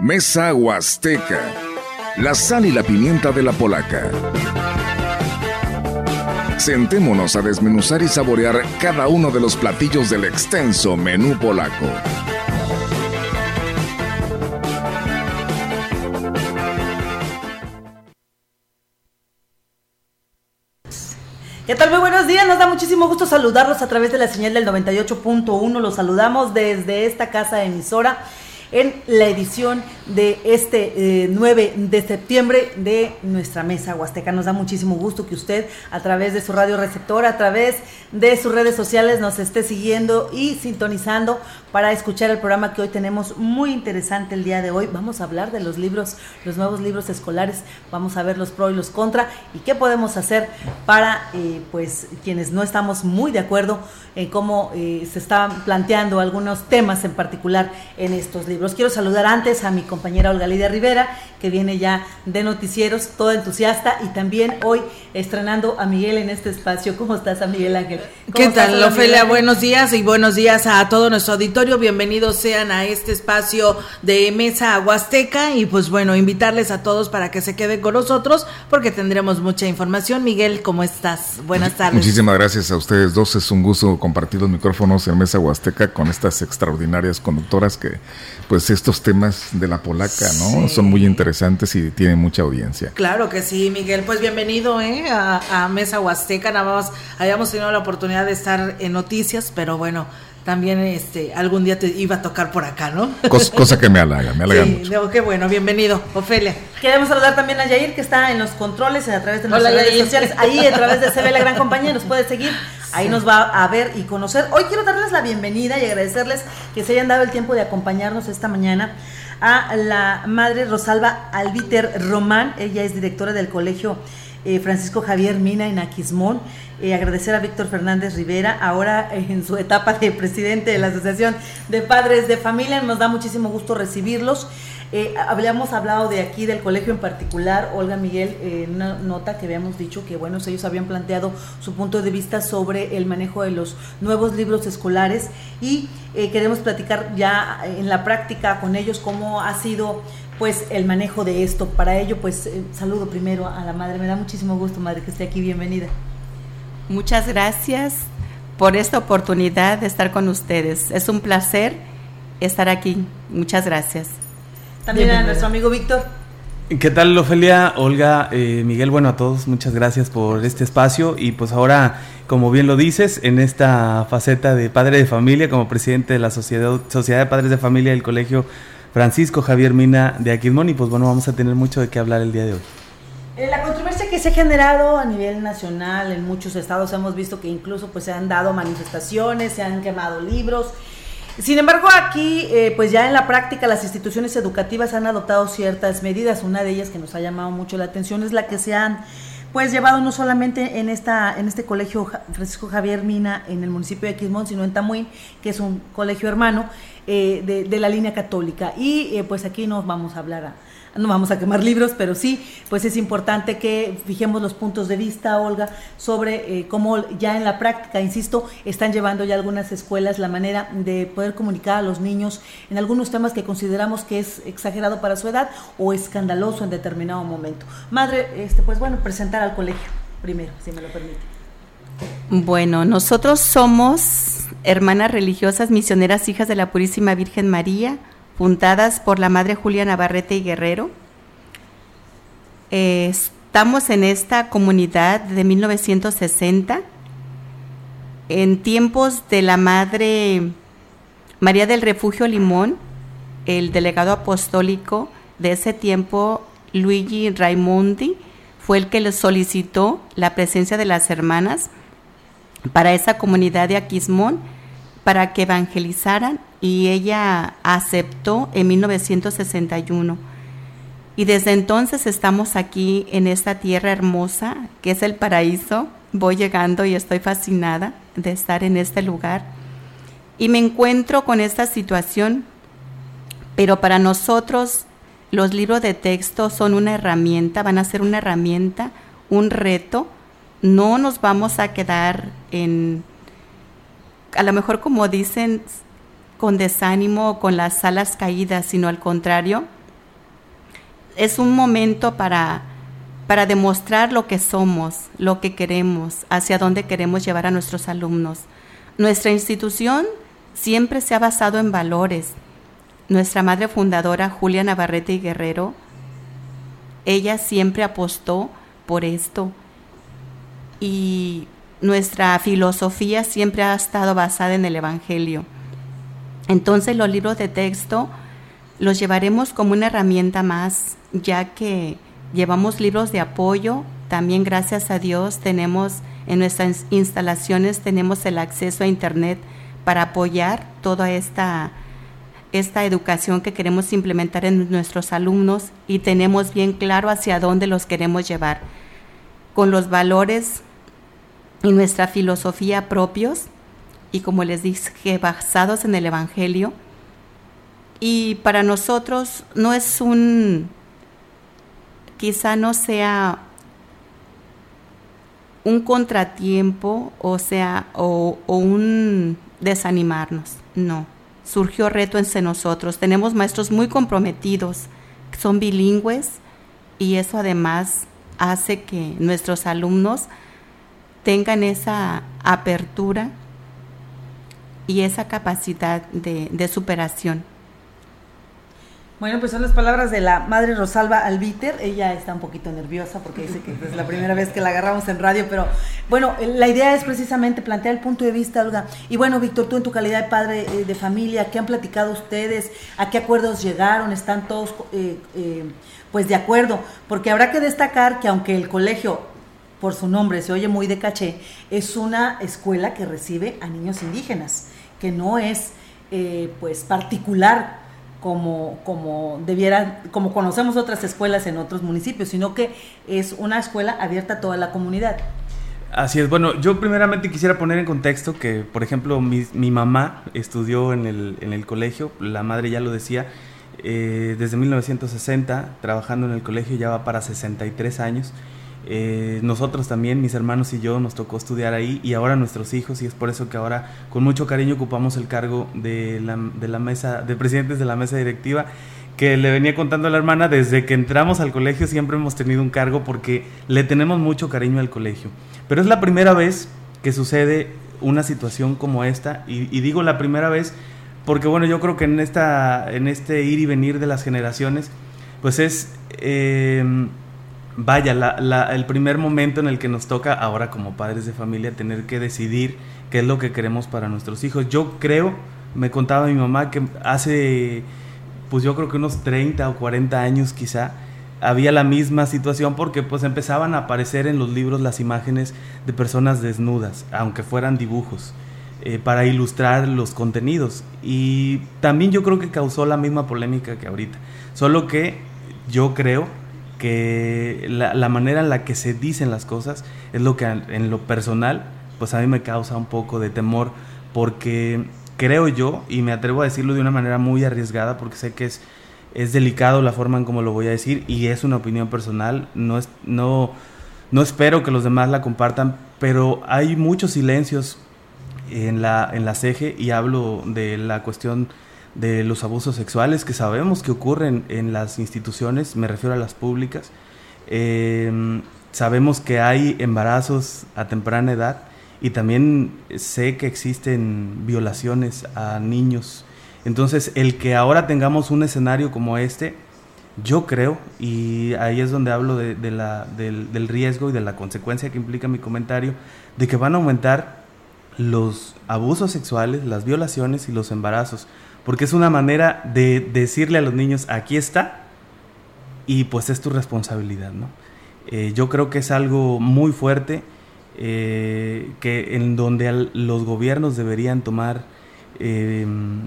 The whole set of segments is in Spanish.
Mesa Huasteca. La sal y la pimienta de la polaca. Sentémonos a desmenuzar y saborear cada uno de los platillos del extenso menú polaco. ¿Qué tal? Muy buenos días. Nos da muchísimo gusto saludarlos a través de la señal del 98.1. Los saludamos desde esta casa emisora en la edición de este 9 eh, de septiembre de nuestra mesa huasteca. Nos da muchísimo gusto que usted a través de su radio receptor, a través de sus redes sociales nos esté siguiendo y sintonizando para escuchar el programa que hoy tenemos muy interesante el día de hoy. Vamos a hablar de los libros, los nuevos libros escolares, vamos a ver los pros y los contra y qué podemos hacer para eh, pues quienes no estamos muy de acuerdo en cómo eh, se están planteando algunos temas en particular en estos libros. Quiero saludar antes a mi compañera Olga Lidia Rivera, que viene ya de noticieros, toda entusiasta, y también hoy estrenando a Miguel en este espacio. ¿Cómo estás, a Miguel Ángel? ¿Qué tal, Ofelia? Buenos días y buenos días a todo nuestro auditorio. Bienvenidos sean a este espacio de Mesa Huasteca y pues bueno, invitarles a todos para que se queden con nosotros porque tendremos mucha información. Miguel, ¿cómo estás? Buenas tardes. Muchísimas gracias a ustedes dos. Es un gusto compartir los micrófonos en Mesa Huasteca con estas extraordinarias conductoras que pues estos temas de la polaca, ¿no? Son muy interesantes y tienen mucha audiencia. Claro que sí, Miguel. Pues bienvenido ¿eh? a, Mesa Huasteca. Nada más habíamos tenido la oportunidad de estar en noticias, pero bueno, también este algún día te iba a tocar por acá, ¿no? Cosa, que me halaga, me halaga sí, mucho. qué bueno, bienvenido, Ofelia. Queremos saludar también a Yair, que está en los controles a través de nuestras redes sociales. Ahí, a través de CB La Gran Compañía, nos puede seguir. Ahí nos va a ver y conocer. Hoy quiero darles la bienvenida y agradecerles que se hayan dado el tiempo de acompañarnos esta mañana a la madre Rosalba Albiter Román. Ella es directora del colegio eh, Francisco Javier Mina en Aquismón. Eh, agradecer a Víctor Fernández Rivera, ahora en su etapa de presidente de la Asociación de Padres de Familia. Nos da muchísimo gusto recibirlos. Eh, habíamos hablado de aquí del colegio en particular, Olga Miguel, en una nota que habíamos dicho que bueno, ellos habían planteado su punto de vista sobre el manejo de los nuevos libros escolares y queremos platicar ya en la práctica con ellos cómo ha sido pues el manejo de esto. Para ello, pues eh, saludo primero a la madre. Me da muchísimo gusto, madre, que esté aquí. Bienvenida. Muchas gracias por esta oportunidad de estar con ustedes. Es un placer estar aquí. Muchas gracias. También a nuestro amigo Víctor. ¿Qué tal, Ofelia, Olga, eh, Miguel? Bueno, a todos, muchas gracias por este espacio. Y pues ahora, como bien lo dices, en esta faceta de padre de familia, como presidente de la Sociedad, Sociedad de Padres de Familia del Colegio Francisco Javier Mina de Aquismón, y pues bueno, vamos a tener mucho de qué hablar el día de hoy. Eh, la controversia que se ha generado a nivel nacional en muchos estados hemos visto que incluso pues se han dado manifestaciones, se han quemado libros sin embargo, aquí, eh, pues ya en la práctica, las instituciones educativas han adoptado ciertas medidas. Una de ellas que nos ha llamado mucho la atención es la que se han pues llevado no solamente en esta en este colegio Francisco Javier Mina en el municipio de Quismón, sino en Tamuín, que es un colegio hermano eh, de, de, la línea católica. Y eh, pues aquí nos vamos a hablar a, no vamos a quemar libros, pero sí, pues es importante que fijemos los puntos de vista, Olga, sobre eh, cómo ya en la práctica, insisto, están llevando ya algunas escuelas la manera de poder comunicar a los niños en algunos temas que consideramos que es exagerado para su edad o escandaloso en determinado momento. Madre, este, pues bueno, presentar al colegio primero, si me lo permite. Bueno, nosotros somos hermanas religiosas misioneras hijas de la Purísima Virgen María puntadas por la Madre Julia Navarrete y Guerrero. estamos en esta comunidad de 1960, en tiempos de la Madre María del Refugio Limón, el delegado apostólico de ese tiempo, Luigi Raimondi, fue el que le solicitó la presencia de las hermanas para esa comunidad de Aquismón para que evangelizaran y ella aceptó en 1961. Y desde entonces estamos aquí en esta tierra hermosa que es el paraíso. Voy llegando y estoy fascinada de estar en este lugar. Y me encuentro con esta situación, pero para nosotros los libros de texto son una herramienta, van a ser una herramienta, un reto. No nos vamos a quedar en, a lo mejor como dicen, con desánimo o con las alas caídas, sino al contrario, es un momento para, para demostrar lo que somos, lo que queremos, hacia dónde queremos llevar a nuestros alumnos. Nuestra institución siempre se ha basado en valores. Nuestra madre fundadora, Julia Navarrete y Guerrero, ella siempre apostó por esto. Y nuestra filosofía siempre ha estado basada en el Evangelio. Entonces los libros de texto los llevaremos como una herramienta más, ya que llevamos libros de apoyo, también gracias a Dios tenemos en nuestras instalaciones tenemos el acceso a internet para apoyar toda esta esta educación que queremos implementar en nuestros alumnos y tenemos bien claro hacia dónde los queremos llevar con los valores y nuestra filosofía propios y como les dije, basados en el Evangelio. Y para nosotros no es un, quizá no sea un contratiempo, o sea, o, o un desanimarnos, no. Surgió reto entre nosotros. Tenemos maestros muy comprometidos, son bilingües, y eso además hace que nuestros alumnos tengan esa apertura y esa capacidad de, superación. Bueno, pues son las palabras de la madre Rosalba Albiter. Ella está un poquito nerviosa porque dice que es la primera vez que la agarramos en radio, pero bueno, la idea es precisamente plantear el punto de vista, Olga. Y bueno, Víctor, tú en tu calidad de padre eh, de familia, ¿qué han platicado ustedes? ¿A qué acuerdos llegaron? ¿Están todos eh, eh, pues de acuerdo? Porque habrá que destacar que aunque el colegio por su nombre se oye muy de caché, es una escuela que recibe a niños indígenas, que no es eh, pues particular como, como debiera, como conocemos otras escuelas en otros municipios, sino que es una escuela abierta a toda la comunidad. Así es, bueno, yo primeramente quisiera poner en contexto que, por ejemplo, mi, mamá estudió en el, en el, colegio, la madre ya lo decía, eh, desde 1960, trabajando en el colegio, ya va para 63 años. Eh, nosotros también, mis hermanos y yo, nos tocó estudiar ahí y ahora nuestros hijos y es por eso que ahora con mucho cariño ocupamos el cargo de la, de la mesa, de presidentes de la mesa directiva que le venía contando a la hermana, desde que entramos al colegio siempre hemos tenido un cargo porque le tenemos mucho cariño al colegio. Pero es la primera vez que sucede una situación como esta y, digo la primera vez porque bueno, yo creo que en, esta, en este ir y venir de las generaciones, pues es... Eh, vaya, la, el primer momento en el que nos toca ahora como padres de familia tener que decidir qué es lo que queremos para nuestros hijos. Yo creo, me contaba mi mamá que hace, pues yo creo que unos 30 o 40 años quizá, había la misma situación porque pues empezaban a aparecer en los libros las imágenes de personas desnudas, aunque fueran dibujos, eh, para ilustrar los contenidos. Y también yo creo que causó la misma polémica que ahorita, solo que yo creo que la, manera en la que se dicen las cosas es lo que en lo personal, pues a mí me causa un poco de temor, porque creo yo, y me atrevo a decirlo de una manera muy arriesgada, porque sé que es, es delicado la forma en cómo lo voy a decir, y es una opinión personal, no, es, no, no espero que los demás la compartan, pero hay muchos silencios en la, en la CEGE, y hablo de la cuestión de los abusos sexuales que sabemos que ocurren en las instituciones, me refiero a las públicas. Eh, sabemos que hay embarazos a temprana edad y también sé que existen violaciones a niños. Entonces, el que ahora tengamos un escenario como este, yo creo, y ahí es donde hablo de, la, del, del riesgo y de la consecuencia que implica mi comentario, de que van a aumentar los abusos sexuales, las violaciones y los embarazos porque es una manera de decirle a los niños, aquí está, y pues es tu responsabilidad, ¿no? Eh, yo creo que es algo muy fuerte, eh, que en donde los gobiernos deberían tomar, em,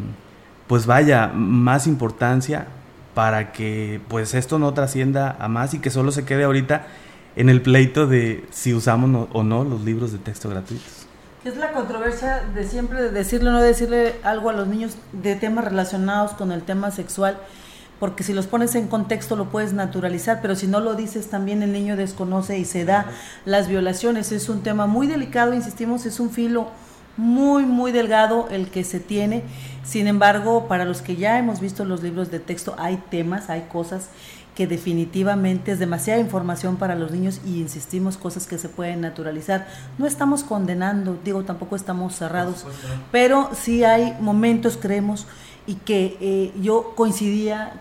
pues vaya, más importancia para que pues esto no trascienda a más y que solo se quede ahorita en el pleito de si usamos o no los libros de texto gratuitos. Es la controversia de siempre de decirle o no decirle algo a los niños de temas relacionados con el tema sexual, porque si los pones en contexto lo puedes naturalizar, pero si no lo dices también el niño desconoce y se da las violaciones. Es un tema muy delicado, insistimos, es un filo muy, muy delgado el que se tiene. Sin embargo, para los que ya hemos visto los libros de texto, hay temas, hay cosas que definitivamente es demasiada información para los niños y insistimos cosas que se pueden naturalizar. No estamos condenando, digo, tampoco estamos cerrados, pero sí hay momentos, creemos, y que eh, yo coincidía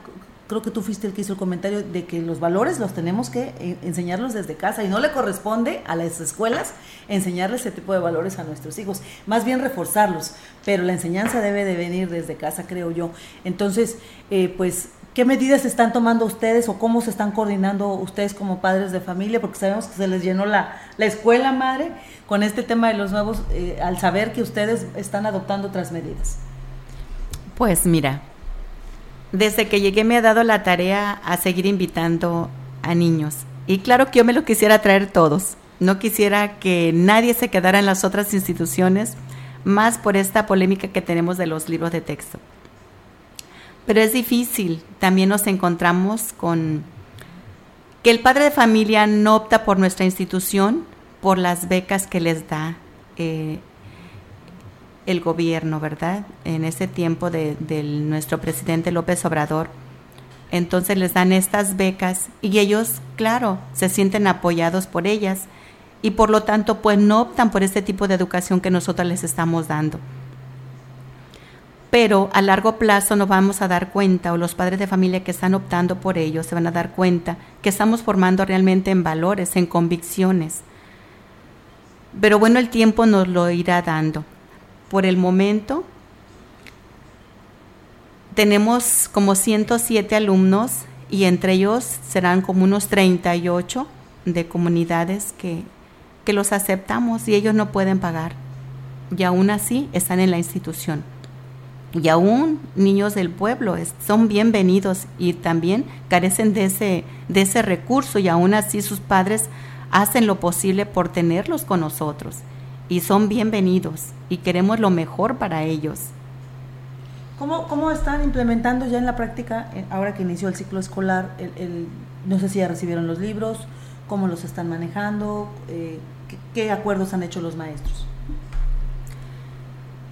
creo que tú fuiste el que hizo el comentario de que los valores los tenemos que eh, enseñarlos desde casa y no le corresponde a las escuelas enseñarles ese tipo de valores a nuestros hijos, más bien reforzarlos, pero la enseñanza debe de venir desde casa, creo yo. Entonces, eh, pues, ¿qué medidas están tomando ustedes o cómo se están coordinando ustedes como padres de familia? Porque sabemos que se les llenó la, la escuela madre con este tema de los nuevos, eh, al saber que ustedes están adoptando otras medidas. Pues mira, desde que llegué me ha dado la tarea a seguir invitando a niños. Y claro que yo me lo quisiera traer todos. No quisiera que nadie se quedara en las otras instituciones, más por esta polémica que tenemos de los libros de texto. Pero es difícil. También nos encontramos con que el padre de familia no opta por nuestra institución por las becas que les da eh, el gobierno, ¿verdad? En ese tiempo de, nuestro presidente López Obrador. Entonces les dan estas becas y ellos, claro, se sienten apoyados por ellas y por lo tanto pues no optan por este tipo de educación que nosotros les estamos dando. Pero a largo plazo nos vamos a dar cuenta, o los padres de familia que están optando por ello se van a dar cuenta que estamos formando realmente en valores, en convicciones. Pero bueno, el tiempo nos lo irá dando. Por el momento tenemos como 107 alumnos y entre ellos serán como unos 38 de comunidades que, que los aceptamos y ellos no pueden pagar. Y aún así están en la institución. Y aún niños del pueblo son bienvenidos y también carecen de ese, de ese recurso y aún así sus padres hacen lo posible por tenerlos con nosotros y son bienvenidos y queremos lo mejor para ellos. ¿Cómo, cómo están implementando ya en la práctica, eh, ahora que inició el ciclo escolar, el, no sé si ya recibieron los libros, cómo los están manejando, eh, qué, acuerdos han hecho los maestros?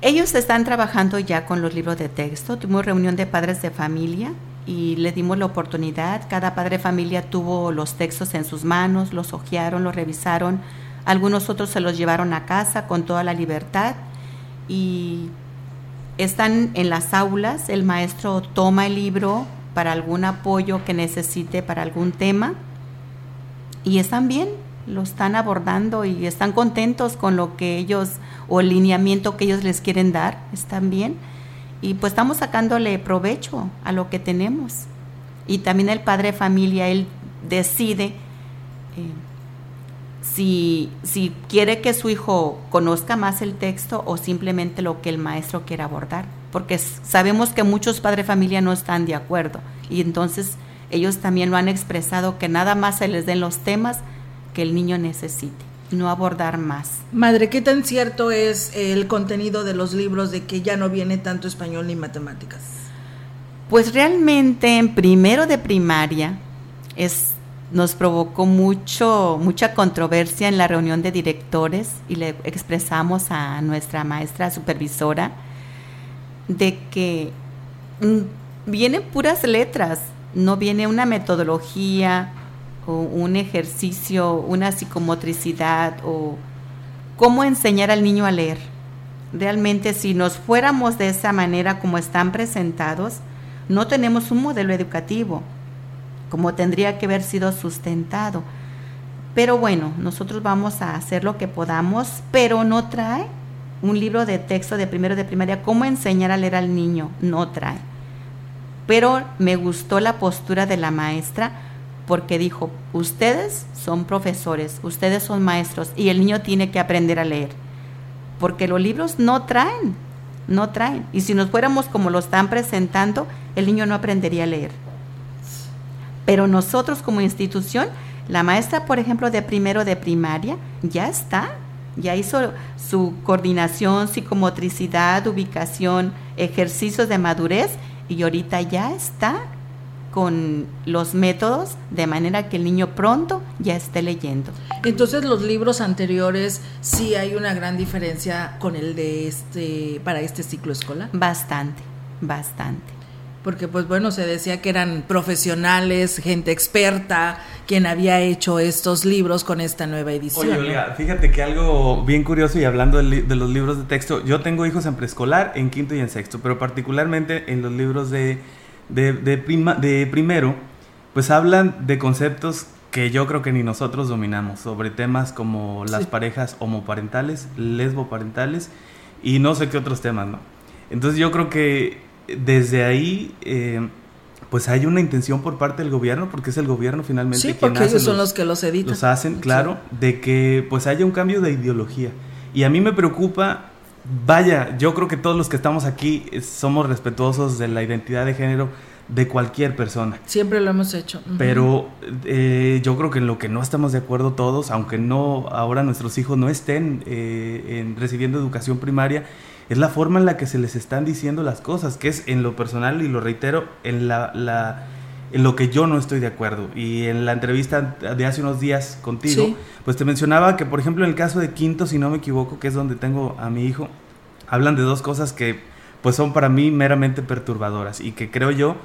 Ellos están trabajando ya con los libros de texto. Tuvimos reunión de padres de familia y les dimos la oportunidad. Cada padre de familia tuvo los textos en sus manos, los hojearon, los revisaron, algunos otros se los llevaron a casa con toda la libertad. Y están en las aulas, el maestro toma el libro para algún apoyo que necesite para algún tema. Y están bien, lo están abordando y están contentos con lo que ellos o el lineamiento que ellos les quieren dar, están bien. Y pues estamos sacándole provecho a lo que tenemos. Y también el padre de familia, él decide eh, si, si quiere que su hijo conozca más el texto o simplemente lo que el maestro quiere abordar, porque sabemos que muchos padres familia no están de acuerdo y entonces ellos también lo han expresado que nada más se les den los temas que el niño necesite no abordar más. Madre, ¿qué tan cierto es el contenido de los libros de que ya no viene tanto español ni matemáticas? Pues realmente en primero de primaria es nos provocó mucho, mucha controversia en la reunión de directores y le expresamos a nuestra maestra supervisora de que mm, vienen puras letras, no viene una metodología o un ejercicio, una psicomotricidad o cómo enseñar al niño a leer. Realmente si nos fuéramos de esa manera como están presentados, no tenemos un modelo educativo como tendría que haber sido sustentado. Pero bueno, nosotros vamos a hacer lo que podamos, pero no trae un libro de texto de primero de primaria, cómo enseñar a leer al niño, no trae. Pero me gustó la postura de la maestra porque dijo, ustedes son profesores, ustedes son maestros y el niño tiene que aprender a leer. Porque los libros no traen, no traen. Y si nos fuéramos como lo están presentando, el niño no aprendería a leer. Pero nosotros como institución, la maestra, por ejemplo, de primero de primaria, ya está, ya hizo su coordinación, psicomotricidad, ubicación, ejercicios de madurez y ahorita ya está con los métodos de manera que el niño pronto ya esté leyendo. Entonces los libros anteriores sí hay una gran diferencia con el de este para este ciclo escolar. Bastante, bastante porque pues bueno, se decía que eran profesionales, gente experta, quien había hecho estos libros con esta nueva edición. Oye, Olga, fíjate que algo bien curioso y hablando de, los libros de texto, yo tengo hijos en preescolar, en quinto y en sexto, pero particularmente en los libros de, de, prima, de primero, pues hablan de conceptos que yo creo que ni nosotros dominamos, sobre temas como las parejas homoparentales, lesboparentales y no sé qué otros temas, ¿no? Entonces yo creo que desde ahí, eh, pues hay una intención por parte del gobierno, porque es el gobierno finalmente sí, porque ellos son los, que los editan. Los hacen, claro, de que pues haya un cambio de ideología. Y a mí me preocupa, vaya, yo creo que todos los que estamos aquí somos respetuosos de la identidad de género de cualquier persona. Siempre lo hemos hecho. Pero eh, yo creo que en lo que no estamos de acuerdo todos, aunque no ahora nuestros hijos no estén eh, en, recibiendo educación primaria, es la forma en la que se les están diciendo las cosas, que es en lo personal y lo reitero, en, la, en lo que yo no estoy de acuerdo. Y en la entrevista de hace unos días contigo, pues te mencionaba que, por ejemplo, en el caso de Quinto, si no me equivoco, que es donde tengo a mi hijo, hablan de dos cosas que pues son para mí meramente perturbadoras y que creo yo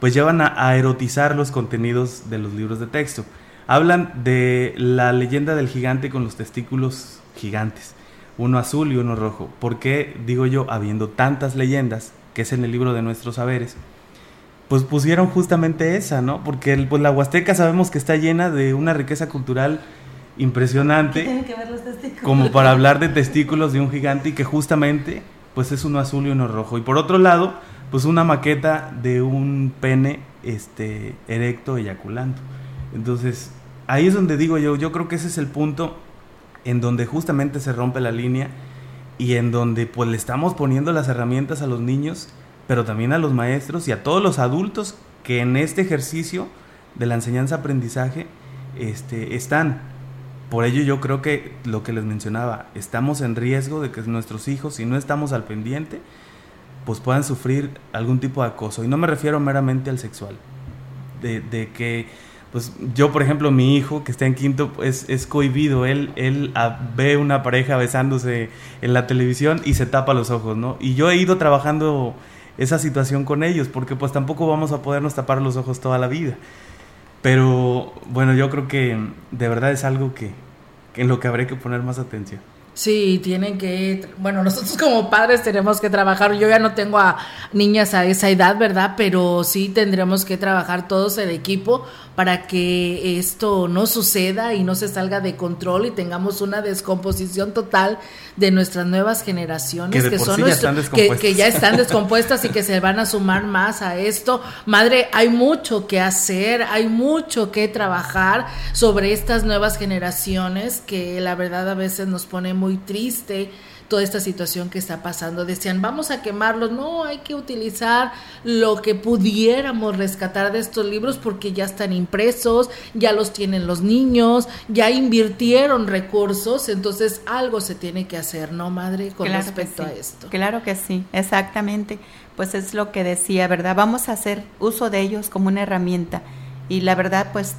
pues llevan a erotizar los contenidos de los libros de texto. Hablan de la leyenda del gigante con los testículos gigantes uno azul y uno rojo. ¿Por qué, digo yo, habiendo tantas leyendas, que es en el libro de nuestros saberes, pues pusieron justamente esa, ¿no? Porque pues la Huasteca sabemos que está llena de una riqueza cultural impresionante. tienen que ver los testículos? Como para hablar de testículos de un gigante y que justamente pues es uno azul y uno rojo. Y por otro lado, pues una maqueta de un pene este erecto eyaculando. Entonces, ahí es donde digo yo, yo creo que ese es el punto en donde justamente se rompe la línea y en donde pues le estamos poniendo las herramientas a los niños, pero también a los maestros y a todos los adultos que en este ejercicio de la enseñanza-aprendizaje este, están. Por ello yo creo que lo que les mencionaba, estamos en riesgo de que nuestros hijos, si no estamos al pendiente, pues puedan sufrir algún tipo de acoso. Y no me refiero meramente al sexual, de, de que pues yo, por ejemplo, mi hijo que está en quinto es, es cohibido. Él, él ah, ve una pareja besándose en la televisión y se tapa los ojos, ¿no? Y yo he ido trabajando esa situación con ellos porque pues tampoco vamos a podernos tapar los ojos toda la vida. Pero bueno, yo creo que de verdad es algo que, que en lo que habré que poner más atención. Sí, tienen que, bueno, nosotros como padres tenemos que trabajar, yo ya no tengo a niñas a esa edad, ¿verdad? Pero sí tendremos que trabajar todos el equipo para que esto no suceda y no se salga de control y tengamos una descomposición total de nuestras nuevas generaciones que, son ya que, ya están descompuestas y que se van a sumar más a esto. Madre, hay mucho que hacer, hay mucho que trabajar sobre estas nuevas generaciones que la verdad a veces nos pone muy triste toda esta situación que está pasando. Decían, vamos a quemarlos. No, hay que utilizar lo que pudiéramos rescatar de estos libros porque ya están impresos, ya los tienen los niños, ya invirtieron recursos, entonces algo se tiene que hacer, ¿no, madre? Con respecto a esto. Claro que sí, exactamente. Pues es lo que decía, ¿verdad? Vamos a hacer uso de ellos como una herramienta y la verdad, pues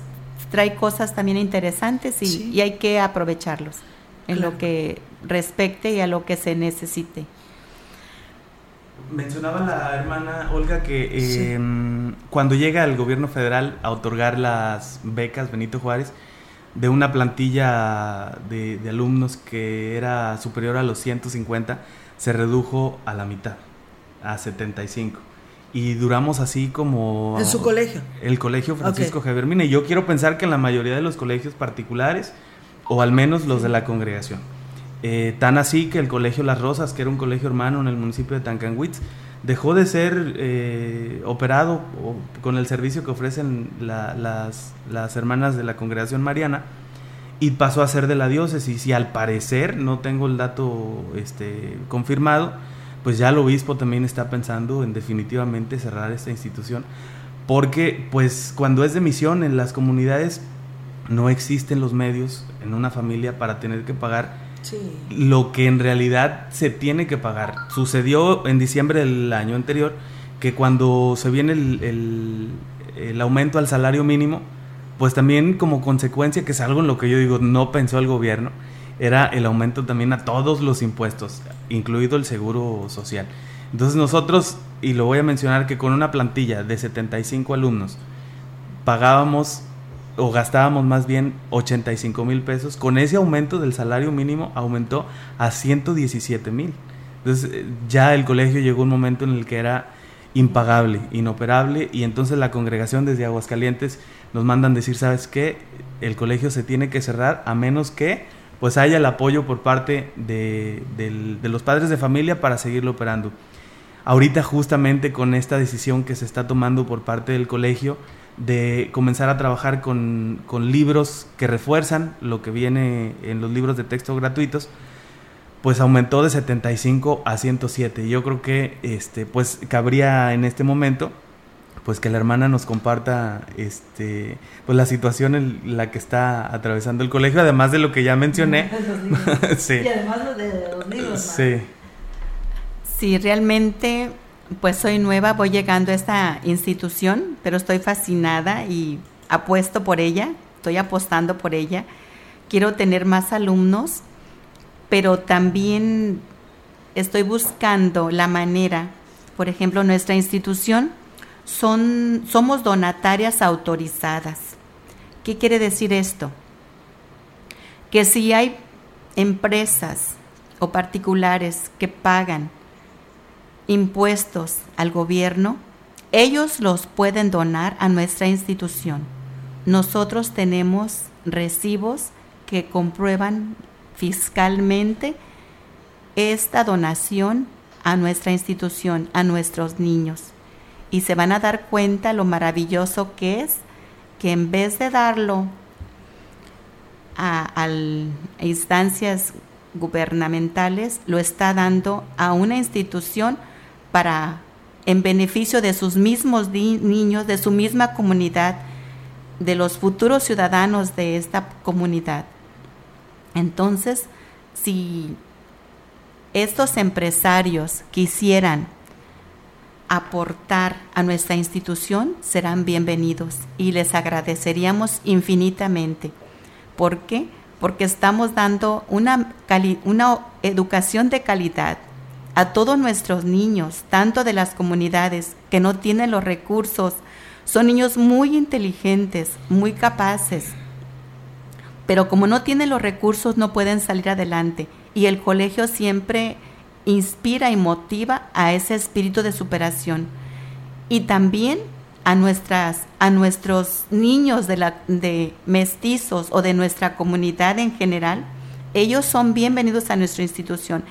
trae cosas también interesantes y, y hay que aprovecharlos en lo que respecte y a lo que se necesite. Mencionaba la hermana Olga que em, cuando llega el gobierno federal a otorgar las becas Benito Juárez, de una plantilla de, alumnos que era superior a los 150, se redujo a la mitad, a 75. Y duramos así como... ¿En su colegio? El colegio Francisco Javier Mina. Y yo quiero pensar que en la mayoría de los colegios particulares, o al menos los de la congregación. Eh, tan así que el Colegio Las Rosas, que era un colegio hermano en el municipio de Tancanwitz, dejó de ser eh, operado con el servicio que ofrecen las, las, hermanas de la congregación mariana y pasó a ser de la diócesis. Y al parecer, no tengo el dato este, confirmado, pues ya el obispo también está pensando en definitivamente cerrar esta institución. Porque pues cuando es de misión en las comunidades no existen los medios en una familia para tener que pagar lo que en realidad se tiene que pagar. Sucedió en diciembre del año anterior que cuando se viene el, el aumento al salario mínimo, pues también como consecuencia, que es algo en lo que yo digo, no pensó el gobierno, era el aumento también a todos los impuestos, incluido el seguro social. Entonces nosotros, y lo voy a mencionar, que con una plantilla de 75 alumnos, pagábamos o gastábamos más bien 85 mil pesos, con ese aumento del salario mínimo aumentó a 117 mil. Entonces eh, ya el colegio llegó un momento en el que era impagable, inoperable, y entonces la congregación desde Aguascalientes nos mandan decir, ¿sabes qué? El colegio se tiene que cerrar a menos que pues haya el apoyo por parte de, de los padres de familia para seguirlo operando. Ahorita justamente con esta decisión que se está tomando por parte del colegio, de comenzar a trabajar con, con, libros que refuerzan lo que viene en los libros de texto gratuitos, pues aumentó de 75 a 107. Yo creo que este, pues cabría en este momento pues que la hermana nos comparta este pues la situación en la que está atravesando el colegio, además de lo que ya mencioné. sí. Y además de los libros. Sí. Sí, realmente pues soy nueva, voy llegando a esta institución, pero estoy fascinada y apuesto por ella, estoy apostando por ella. Quiero tener más alumnos, pero también estoy buscando la manera, por ejemplo, nuestra institución son somos donatarias autorizadas. ¿Qué quiere decir esto? Que si hay empresas o particulares que pagan impuestos al gobierno, ellos los pueden donar a nuestra institución. Nosotros tenemos recibos que comprueban fiscalmente esta donación a nuestra institución, a nuestros niños. Y se van a dar cuenta lo maravilloso que es que en vez de darlo a, instancias gubernamentales, lo está dando a una institución para en beneficio de sus mismos niños, de su misma comunidad, de los futuros ciudadanos de esta comunidad. Entonces, si estos empresarios quisieran aportar a nuestra institución, serán bienvenidos y les agradeceríamos infinitamente. ¿Por qué? Porque estamos dando una, una educación de calidad a todos nuestros niños, tanto de las comunidades que no tienen los recursos, son niños muy inteligentes, muy capaces, pero como no tienen los recursos no pueden salir adelante y el colegio siempre inspira y motiva a ese espíritu de superación. Y también a nuestras a nuestros niños de la de mestizos o de nuestra comunidad en general, ellos son bienvenidos a nuestra institución.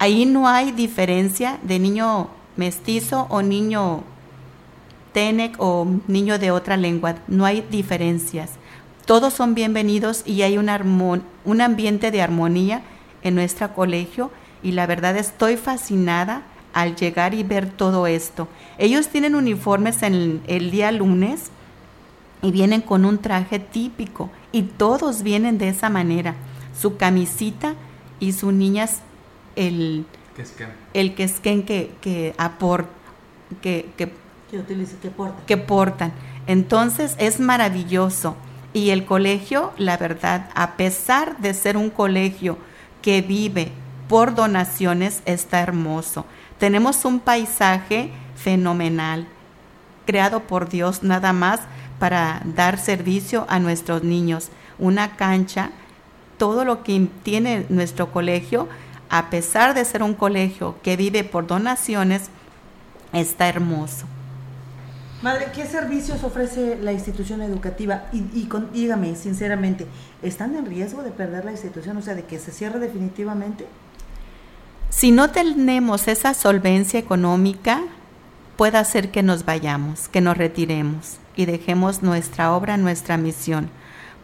Ahí no hay diferencia de niño mestizo o niño tenec o niño de otra lengua. No hay diferencias. Todos son bienvenidos y hay un, ambiente de armonía en nuestro colegio y la verdad estoy fascinada al llegar y ver todo esto. Ellos tienen uniformes en el día lunes y vienen con un traje típico y todos vienen de esa manera. Su camisita y sus niñas el el que que, que aporta, que, que, que, portan. que portan. Entonces es maravilloso. Y el colegio, la verdad, a pesar de ser un colegio que vive por donaciones, está hermoso. Tenemos un paisaje fenomenal, creado por Dios nada más para dar servicio a nuestros niños. Una cancha, todo lo que tiene nuestro colegio a pesar de ser un colegio que vive por donaciones, está hermoso. Madre, ¿qué servicios ofrece la institución educativa? Y, dígame, sinceramente, ¿están en riesgo de perder la institución, o sea, de que se cierre definitivamente? Si no tenemos esa solvencia económica, puede hacer que nos vayamos, que nos retiremos y dejemos nuestra obra, nuestra misión.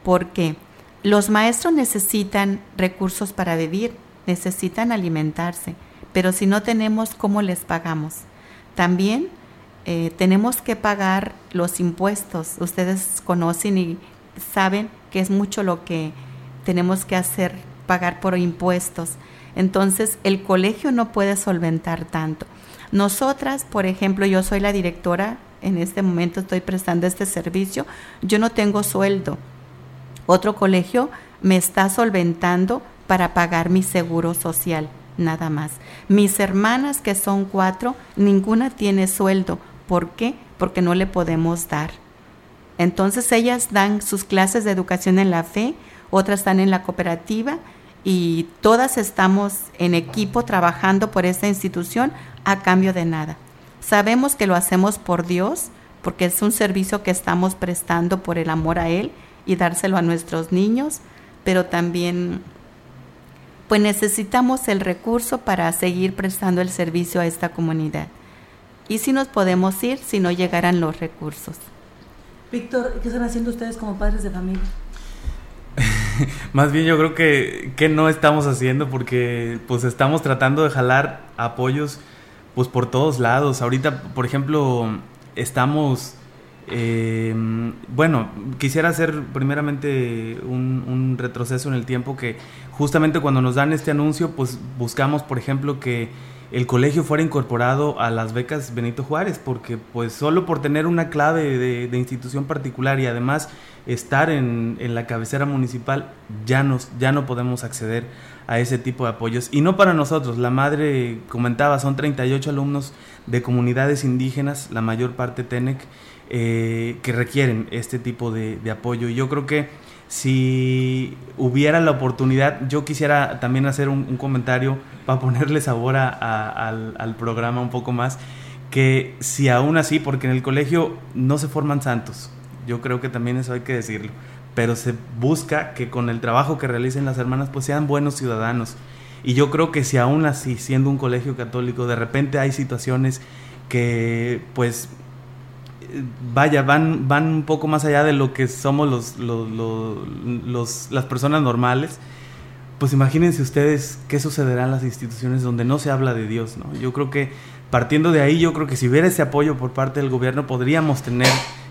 Porque los maestros necesitan recursos para vivir, necesitan alimentarse, pero si no tenemos, ¿cómo les pagamos? También eh, tenemos que pagar los impuestos. Ustedes conocen y saben que es mucho lo que tenemos que hacer, pagar por impuestos. Entonces, el colegio no puede solventar tanto. Nosotras, por ejemplo, yo soy la directora en este momento estoy prestando este servicio, yo no tengo sueldo. Otro colegio me está solventando para pagar mi seguro social, nada más. Mis hermanas, que son cuatro, ninguna tiene sueldo. ¿Por qué? Porque no le podemos dar. Entonces ellas dan sus clases de educación en la fe, otras están en la cooperativa y todas estamos en equipo trabajando por esta institución a cambio de nada. Sabemos que lo hacemos por Dios, porque es un servicio que estamos prestando por el amor a Él y dárselo a nuestros niños, pero también pues necesitamos el recurso para seguir prestando el servicio a esta comunidad. Y si nos podemos ir si no llegaran los recursos. Víctor, ¿qué están haciendo ustedes como padres de familia? Más bien yo creo que, que no estamos haciendo porque pues estamos tratando de jalar apoyos pues por todos lados. Ahorita, por ejemplo, estamos... Eh, bueno, quisiera hacer primeramente un, retroceso en el tiempo que justamente cuando nos dan este anuncio, pues buscamos, por ejemplo, que el colegio fuera incorporado a las becas Benito Juárez, porque pues solo por tener una clave de, institución particular y además estar en, en, la cabecera municipal, ya, nos, ya no podemos acceder a ese tipo de apoyos. Y no para nosotros, la madre comentaba, son 38 alumnos de comunidades indígenas, la mayor parte TENEC, eh, que requieren este tipo de, de apoyo. Y yo creo que si hubiera la oportunidad, yo quisiera también hacer un, comentario para ponerle sabor al, programa un poco más, que si aún así, porque en el colegio no se forman santos, yo creo que también eso hay que decirlo, pero se busca que con el trabajo que realicen las hermanas pues sean buenos ciudadanos. Y yo creo que si aún así, siendo un colegio católico, de repente hay situaciones que pues vaya, van, van un poco más allá de lo que somos los, los, las personas normales, pues imagínense ustedes qué sucederá en las instituciones donde no se habla de Dios, ¿no? Yo creo que partiendo de ahí, yo creo que si hubiera ese apoyo por parte del gobierno, podríamos tener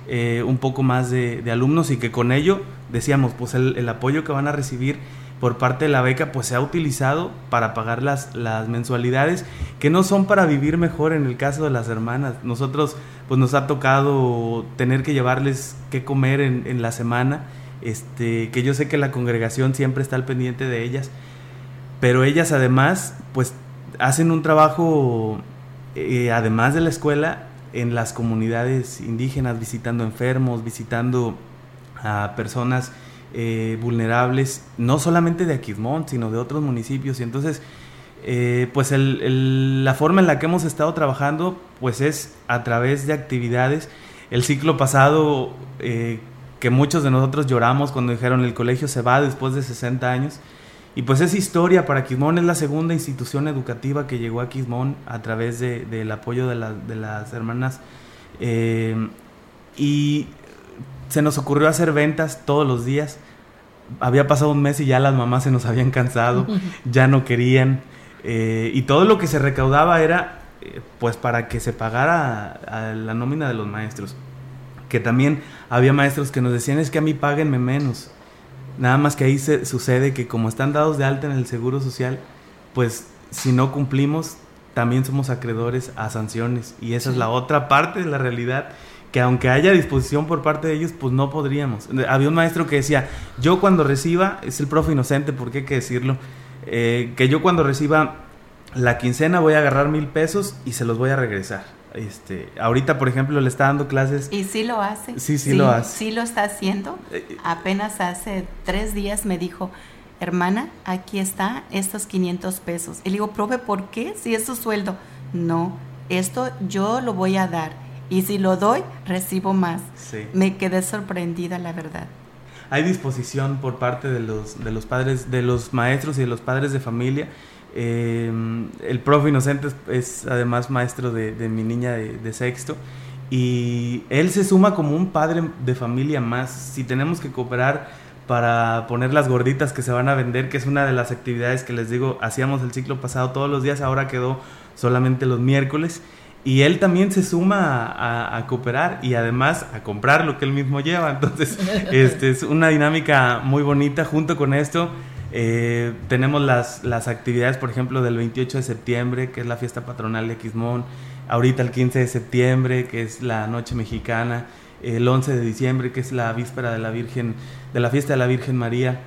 eh, un poco más de, alumnos y que con ello, decíamos, pues el, el apoyo que van a recibir por parte de la beca pues se ha utilizado para pagar las, las mensualidades que no son para vivir mejor en el caso de las hermanas. Nosotros pues nos ha tocado tener que llevarles qué comer en, en la semana, este, que yo sé que la congregación siempre está al pendiente de ellas, pero ellas además pues hacen un trabajo eh, además de la escuela en las comunidades indígenas, visitando enfermos, visitando a personas eh, vulnerables, no solamente de Aquismón, sino de otros municipios. Y entonces, eh, pues la forma en la que hemos estado trabajando, pues es a través de actividades. El ciclo pasado, eh, que muchos de nosotros lloramos cuando dijeron el colegio se va después de 60 años. Y pues es historia para Quismón, es la segunda institución educativa que llegó a Quismón a través del apoyo de, de, las hermanas. y se nos ocurrió hacer ventas todos los días. Había pasado un mes y ya las mamás se nos habían cansado, ya no querían. Eh, y todo lo que se recaudaba era eh, pues para que se pagara a, la nómina de los maestros. Que también había maestros que nos decían es que a mí páguenme menos. Nada más que ahí se, sucede que como están dados de alta en el Seguro Social, pues si no cumplimos, también somos acreedores a sanciones. Y esa es la otra parte de la realidad que aunque haya disposición por parte de ellos, pues no podríamos. Había un maestro que decía, yo cuando reciba, es el profe inocente, porque hay que decirlo, eh, que yo cuando reciba la quincena voy a agarrar mil pesos y se los voy a regresar. Este, ahorita, por ejemplo, le está dando clases. Y sí lo hace. Sí, sí, lo hace. Sí lo está haciendo. Eh, eh. Apenas hace tres días me dijo, hermana, aquí está estos 500 pesos. Y le digo, profe, ¿por qué? Si es su sueldo. No, esto yo lo voy a dar y si lo doy, recibo más. Me quedé sorprendida, la verdad. Hay disposición por parte de los, de los padres, de los maestros y de los padres de familia. Eh, el profe Inocente es, además maestro de, mi niña de, sexto y él se suma como un padre de familia más. Si tenemos que cooperar para poner las gorditas que se van a vender, que es una de las actividades que les digo, hacíamos el ciclo pasado todos los días, ahora quedó solamente los miércoles y él también se suma a, cooperar y además a comprar lo que él mismo lleva. Entonces, este, es una dinámica muy bonita. Junto con esto, eh, tenemos las, las actividades, por ejemplo, del 28 de septiembre, que es la fiesta patronal de Quismón. ahorita el 15 de septiembre, que es la noche mexicana, el 11 de diciembre, que es la víspera de la Virgen, de la fiesta de la Virgen María,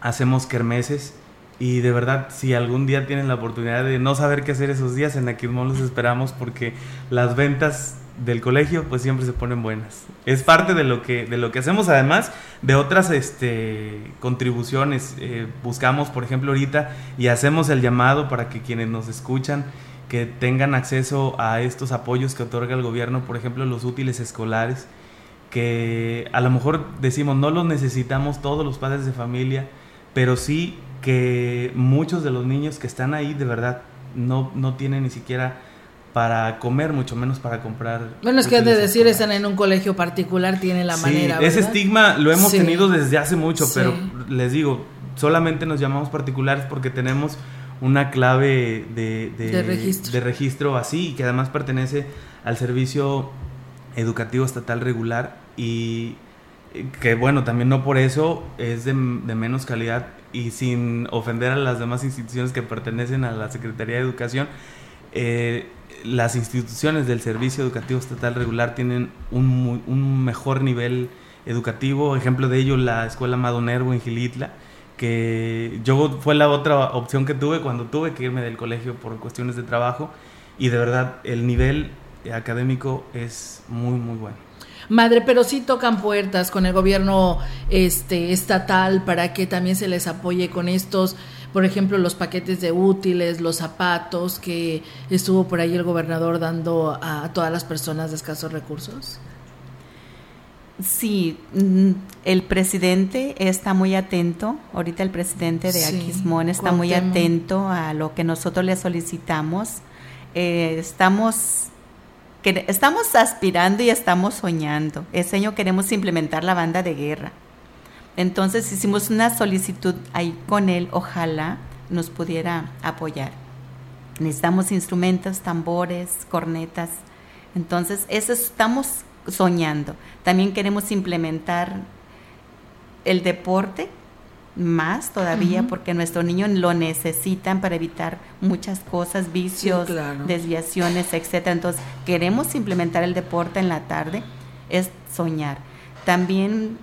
hacemos kermeses. Y de verdad, si algún día tienen la oportunidad de no saber qué hacer esos días, en Aquismón los esperamos porque las ventas del colegio pues siempre se ponen buenas. Es parte de lo que, de lo que hacemos además de otras este, contribuciones. Eh, buscamos, por ejemplo, ahorita y hacemos el llamado para que quienes nos escuchan que tengan acceso a estos apoyos que otorga el gobierno, por ejemplo, los útiles escolares, que a lo mejor decimos no los necesitamos todos los padres de familia, pero sí que muchos de los niños que están ahí de verdad no, no tienen ni siquiera para comer, mucho menos para comprar. Bueno, es que de decir, están en un colegio particular, tiene la manera. Ese estigma lo hemos tenido desde hace mucho, pero les digo, solamente nos llamamos particulares porque tenemos una clave de, de, registro. de registro así, que además pertenece al servicio educativo estatal regular y que bueno, también no por eso es de, menos calidad y sin ofender a las demás instituciones que pertenecen a la Secretaría de Educación, eh, las instituciones del Servicio Educativo Estatal Regular tienen un, un mejor nivel educativo. Ejemplo de ello, la Escuela Madonervo en Gilitla, que yo fue la otra opción que tuve cuando tuve que irme del colegio por cuestiones de trabajo y de verdad el nivel académico es muy muy bueno. Madre, pero sí tocan puertas con el gobierno este estatal para que también se les apoye con estos por ejemplo, los paquetes de útiles, los zapatos que estuvo por ahí el gobernador dando a todas las personas de escasos recursos? Sí, mm, el presidente está muy atento, ahorita el presidente de Aquismón está muy atento a lo que nosotros le solicitamos. Eh, estamos, estamos aspirando y estamos soñando. Ese año queremos implementar la banda de guerra. Entonces hicimos una solicitud ahí con él, ojalá nos pudiera apoyar. Necesitamos instrumentos, tambores, cornetas. Entonces, eso estamos soñando. También queremos implementar el deporte más todavía porque nuestros niños lo necesitan para evitar muchas cosas, vicios, desviaciones, etcétera. Entonces, queremos implementar el deporte en la tarde, es soñar. También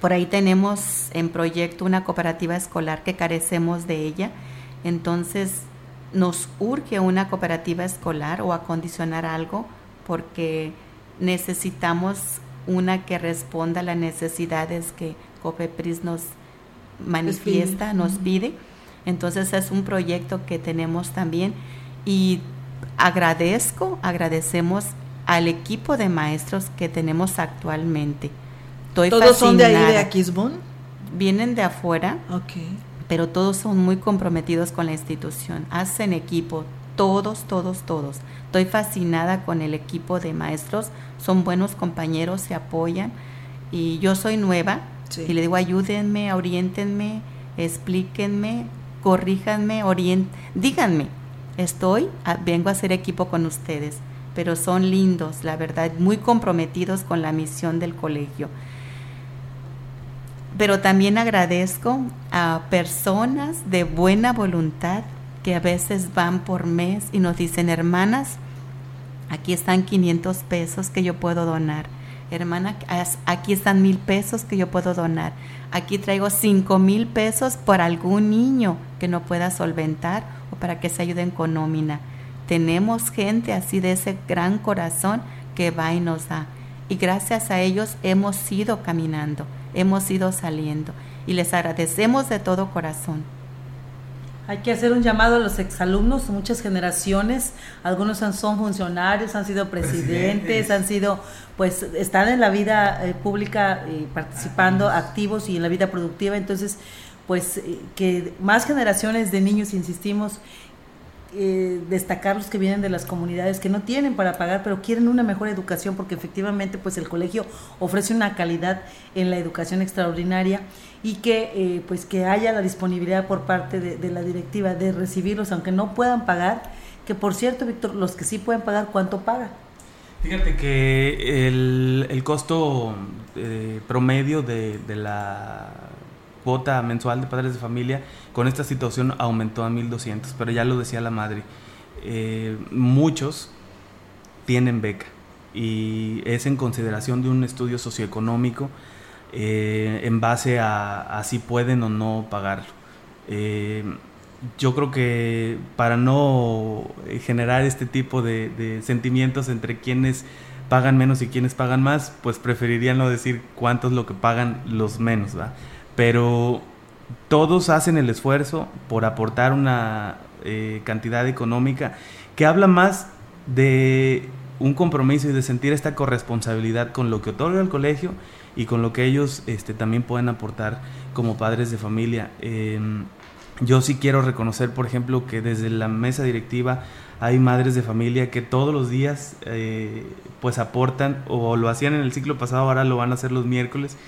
por ahí tenemos en proyecto una cooperativa escolar que carecemos de ella. Entonces nos urge una cooperativa escolar o acondicionar algo porque necesitamos una que responda a las necesidades que COPEPRIS nos manifiesta, nos pide. Entonces es un proyecto que tenemos también y agradezco, agradecemos al equipo de maestros que tenemos actualmente ¿Todos son de ahí de Aquismón? Vienen de afuera. Pero todos son muy comprometidos con la institución. Hacen equipo. Todos, todos, todos. Estoy fascinada con el equipo de maestros. Son buenos compañeros, se apoyan. Y yo soy nueva. Y le digo, ayúdenme, orientenme, explíquenme, corríjanme, díganme. Estoy, vengo a hacer equipo con ustedes pero son lindos, la verdad, muy comprometidos con la misión del colegio pero también agradezco a personas de buena voluntad que a veces van por mes y nos dicen, hermanas, aquí están 500 pesos que yo puedo donar. Hermana, aquí están mil pesos que yo puedo donar. Aquí traigo cinco mil pesos por algún niño que no pueda solventar o para que se ayuden con nómina. Tenemos gente así de ese gran corazón que va y nos da. Y gracias a ellos hemos ido caminando hemos ido saliendo y les agradecemos de todo corazón. Hay que hacer un llamado a los exalumnos, muchas generaciones, algunos son funcionarios, han sido presidentes, han sido, pues, están en la vida eh, pública eh, participando, activos y en la vida productiva, entonces, pues, eh, que más generaciones de niños, insistimos, eh, destacar los que vienen de las comunidades que no tienen para pagar, pero quieren una mejor educación porque efectivamente pues el colegio ofrece una calidad en la educación extraordinaria y que eh, pues que haya la disponibilidad por parte de, la directiva de recibirlos aunque no puedan pagar, que por cierto Víctor, los que sí pueden pagar, ¿cuánto pagan? Fíjate que el, el costo eh, promedio de, de la cuota mensual de padres de familia con esta situación aumentó a 1.200, pero ya lo decía la madre, eh, muchos tienen beca y es en consideración de un estudio socioeconómico eh, en base a, si pueden o no pagarlo. Eh, yo creo que para no generar este tipo de, sentimientos entre quienes pagan menos y quienes pagan más, pues preferiría no decir cuánto es lo que pagan los menos, ¿va? Pero todos hacen el esfuerzo por aportar una eh, cantidad económica que habla más de un compromiso y de sentir esta corresponsabilidad con lo que otorga el colegio y con lo que ellos este, también pueden aportar como padres de familia. Em, yo sí quiero reconocer, por ejemplo, que desde la mesa directiva hay madres de familia que todos los días eh, pues aportan o lo hacían en el ciclo pasado, ahora lo van a hacer los miércoles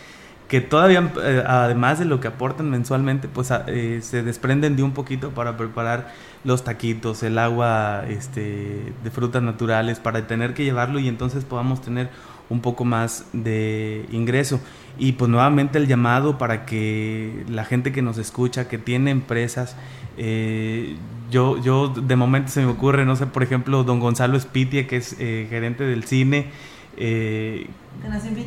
que todavía, eh, además de lo que aportan mensualmente, pues eh, se desprenden de un poquito para preparar los taquitos, el agua este, de frutas naturales, para tener que llevarlo y entonces podamos tener un poco más de ingreso. Y pues nuevamente el llamado para que la gente que nos escucha, que tiene empresas, eh, yo, yo de momento se me ocurre, no sé, por ejemplo, don Gonzalo Spitia, que es gerente del cine, eh,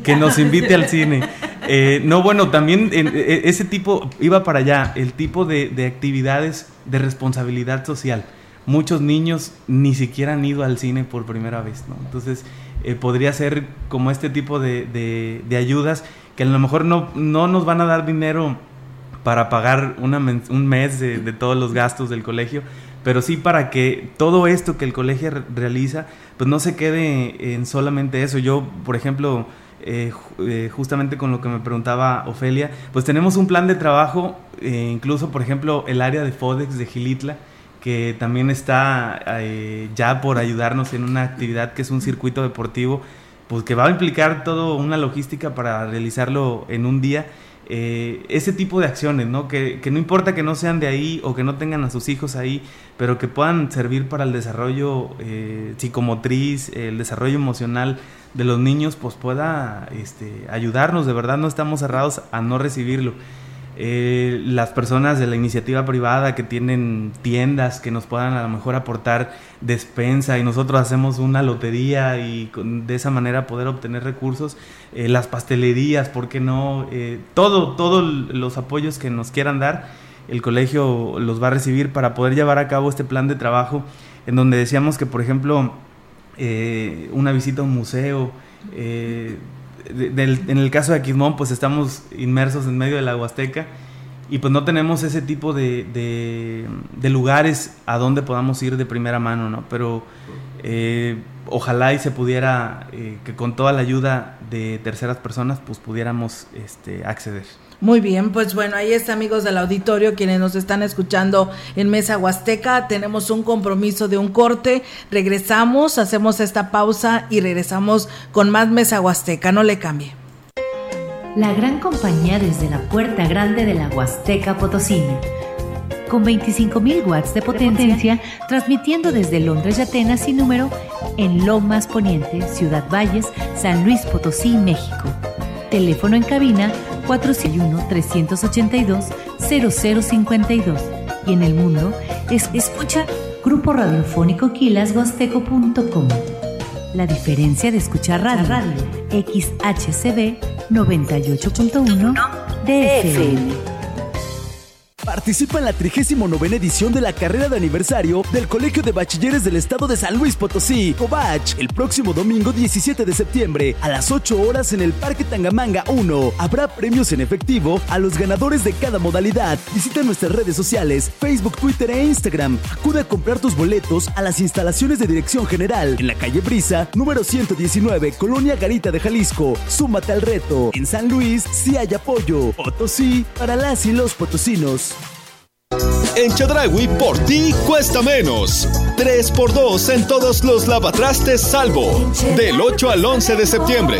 que, nos invite al cine. Eh, no, bueno, también e, ese tipo, iba para allá, el tipo de, actividades de responsabilidad social. Muchos niños ni siquiera han ido al cine por primera vez, ¿no? Entonces, eh, podría ser como este tipo de, ayudas que a lo mejor no, no nos van a dar dinero para pagar un mes de, de todos los gastos del colegio, pero sí para que todo esto que el colegio realiza, pues no se quede en solamente eso. Yo, por ejemplo, eh, eh, justamente con lo que me preguntaba Ofelia, pues tenemos un plan de trabajo, eh, incluso, por ejemplo, el área de FODEX de Gilitla, que también está ya por ayudarnos en una actividad que es un circuito deportivo, pues que va a implicar toda una logística para realizarlo en un día eh, ese tipo de acciones, ¿no? Que, no importa que no sean de ahí o que no tengan a sus hijos ahí, pero que puedan servir para el desarrollo eh, psicomotriz, el desarrollo emocional de los niños, pues pueda este, ayudarnos, de verdad no estamos cerrados a no recibirlo. Eh, las personas de la iniciativa privada que tienen tiendas que nos puedan a lo mejor aportar despensa y nosotros hacemos una lotería y de esa manera poder obtener recursos, eh, las pastelerías, ¿por qué no? Eh, todo, todos los apoyos que nos quieran dar, el colegio los va a recibir para poder llevar a cabo este plan de trabajo en donde decíamos que, por ejemplo, una visita a un museo, en el caso de Aquismón, pues estamos inmersos en medio de la Huasteca y pues no tenemos ese tipo de, de, lugares a donde podamos ir de primera mano, ¿no? Pero eh, ojalá y se pudiera, eh, que con toda la ayuda de terceras personas, pues pudiéramos este, acceder. Muy bien, pues bueno, ahí está amigos del auditorio, quienes nos están escuchando en Mesa Huasteca, tenemos un compromiso de un corte, regresamos, hacemos esta pausa y regresamos con más Mesa Huasteca, no le cambie. La gran compañía desde la puerta grande de la Huasteca Potosina, con 25.000 watts de potencia, transmitiendo desde Londres y Atenas sin número en Lomas Poniente, Ciudad Valles, San Luis Potosí, México. Teléfono en cabina 401-382-0052. Y en el mundo, es, escucha Grupo Radiofónico Quilasguasteco.com. La diferencia de escuchar radio, radio. XHCB 98.1 DFM. Participa en la 39 edición de la carrera de aniversario del Colegio de Bachilleres del Estado de San Luis Potosí, Cobach, el próximo domingo 17 de septiembre a las 8 horas en el Parque Tangamanga 1. Habrá premios en efectivo a los ganadores de cada modalidad. Visita nuestras redes sociales, Facebook, Twitter e Instagram. Acude a comprar tus boletos a las instalaciones de Dirección General en la calle Brisa, número 119, Colonia Garita de Jalisco. Súmate al reto. En San Luis sí hay apoyo. Potosí para las y los potosinos. En Chedraui, por ti cuesta menos. 3x2 en todos los lavatrastes salvo. Del 8 al 11 de septiembre.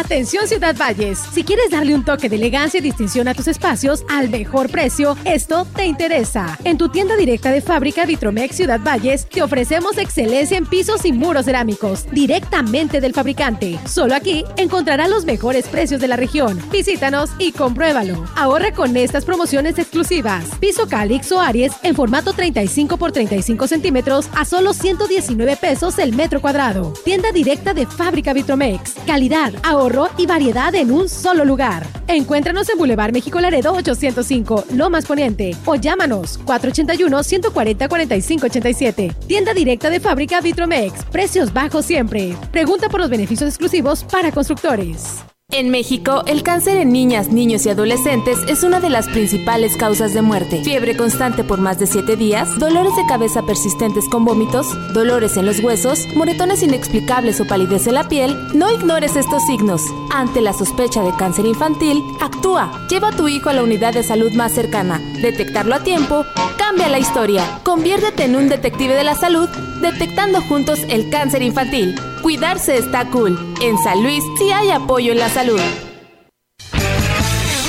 Atención Ciudad Valles, si quieres darle un toque de elegancia y distinción a tus espacios al mejor precio, esto te interesa. En tu tienda directa de fábrica Vitromex Ciudad Valles te ofrecemos excelencia en pisos y muros cerámicos directamente del fabricante. Solo aquí encontrarás los mejores precios de la región. Visítanos y compruébalo. Ahorra con estas promociones exclusivas. Piso Calix o Aries en formato 35 por 35 centímetros a solo 119 pesos el metro cuadrado. Tienda directa de fábrica Vitromex. Calidad, ahorro y variedad en un solo lugar. Encuéntranos en Boulevard México Laredo 805, Lomas Poniente o llámanos 481 140 4587. Tienda directa de fábrica Vitromex. Precios bajos siempre. Pregunta por los beneficios exclusivos para constructores. En México, el cáncer en niñas, niños y adolescentes es una de las principales causas de muerte. Fiebre constante por más de 7 días, dolores de cabeza persistentes con vómitos, dolores en los huesos, moretones inexplicables o palidez en la piel, no ignores estos signos. Ante la sospecha de cáncer infantil, actúa. Lleva a tu hijo a la unidad de salud más cercana. Detectarlo a tiempo cambia la historia. Conviértete en un detective de la salud detectando juntos el cáncer infantil. Cuidarse está cool. En San Luis sí hay apoyo en la salud.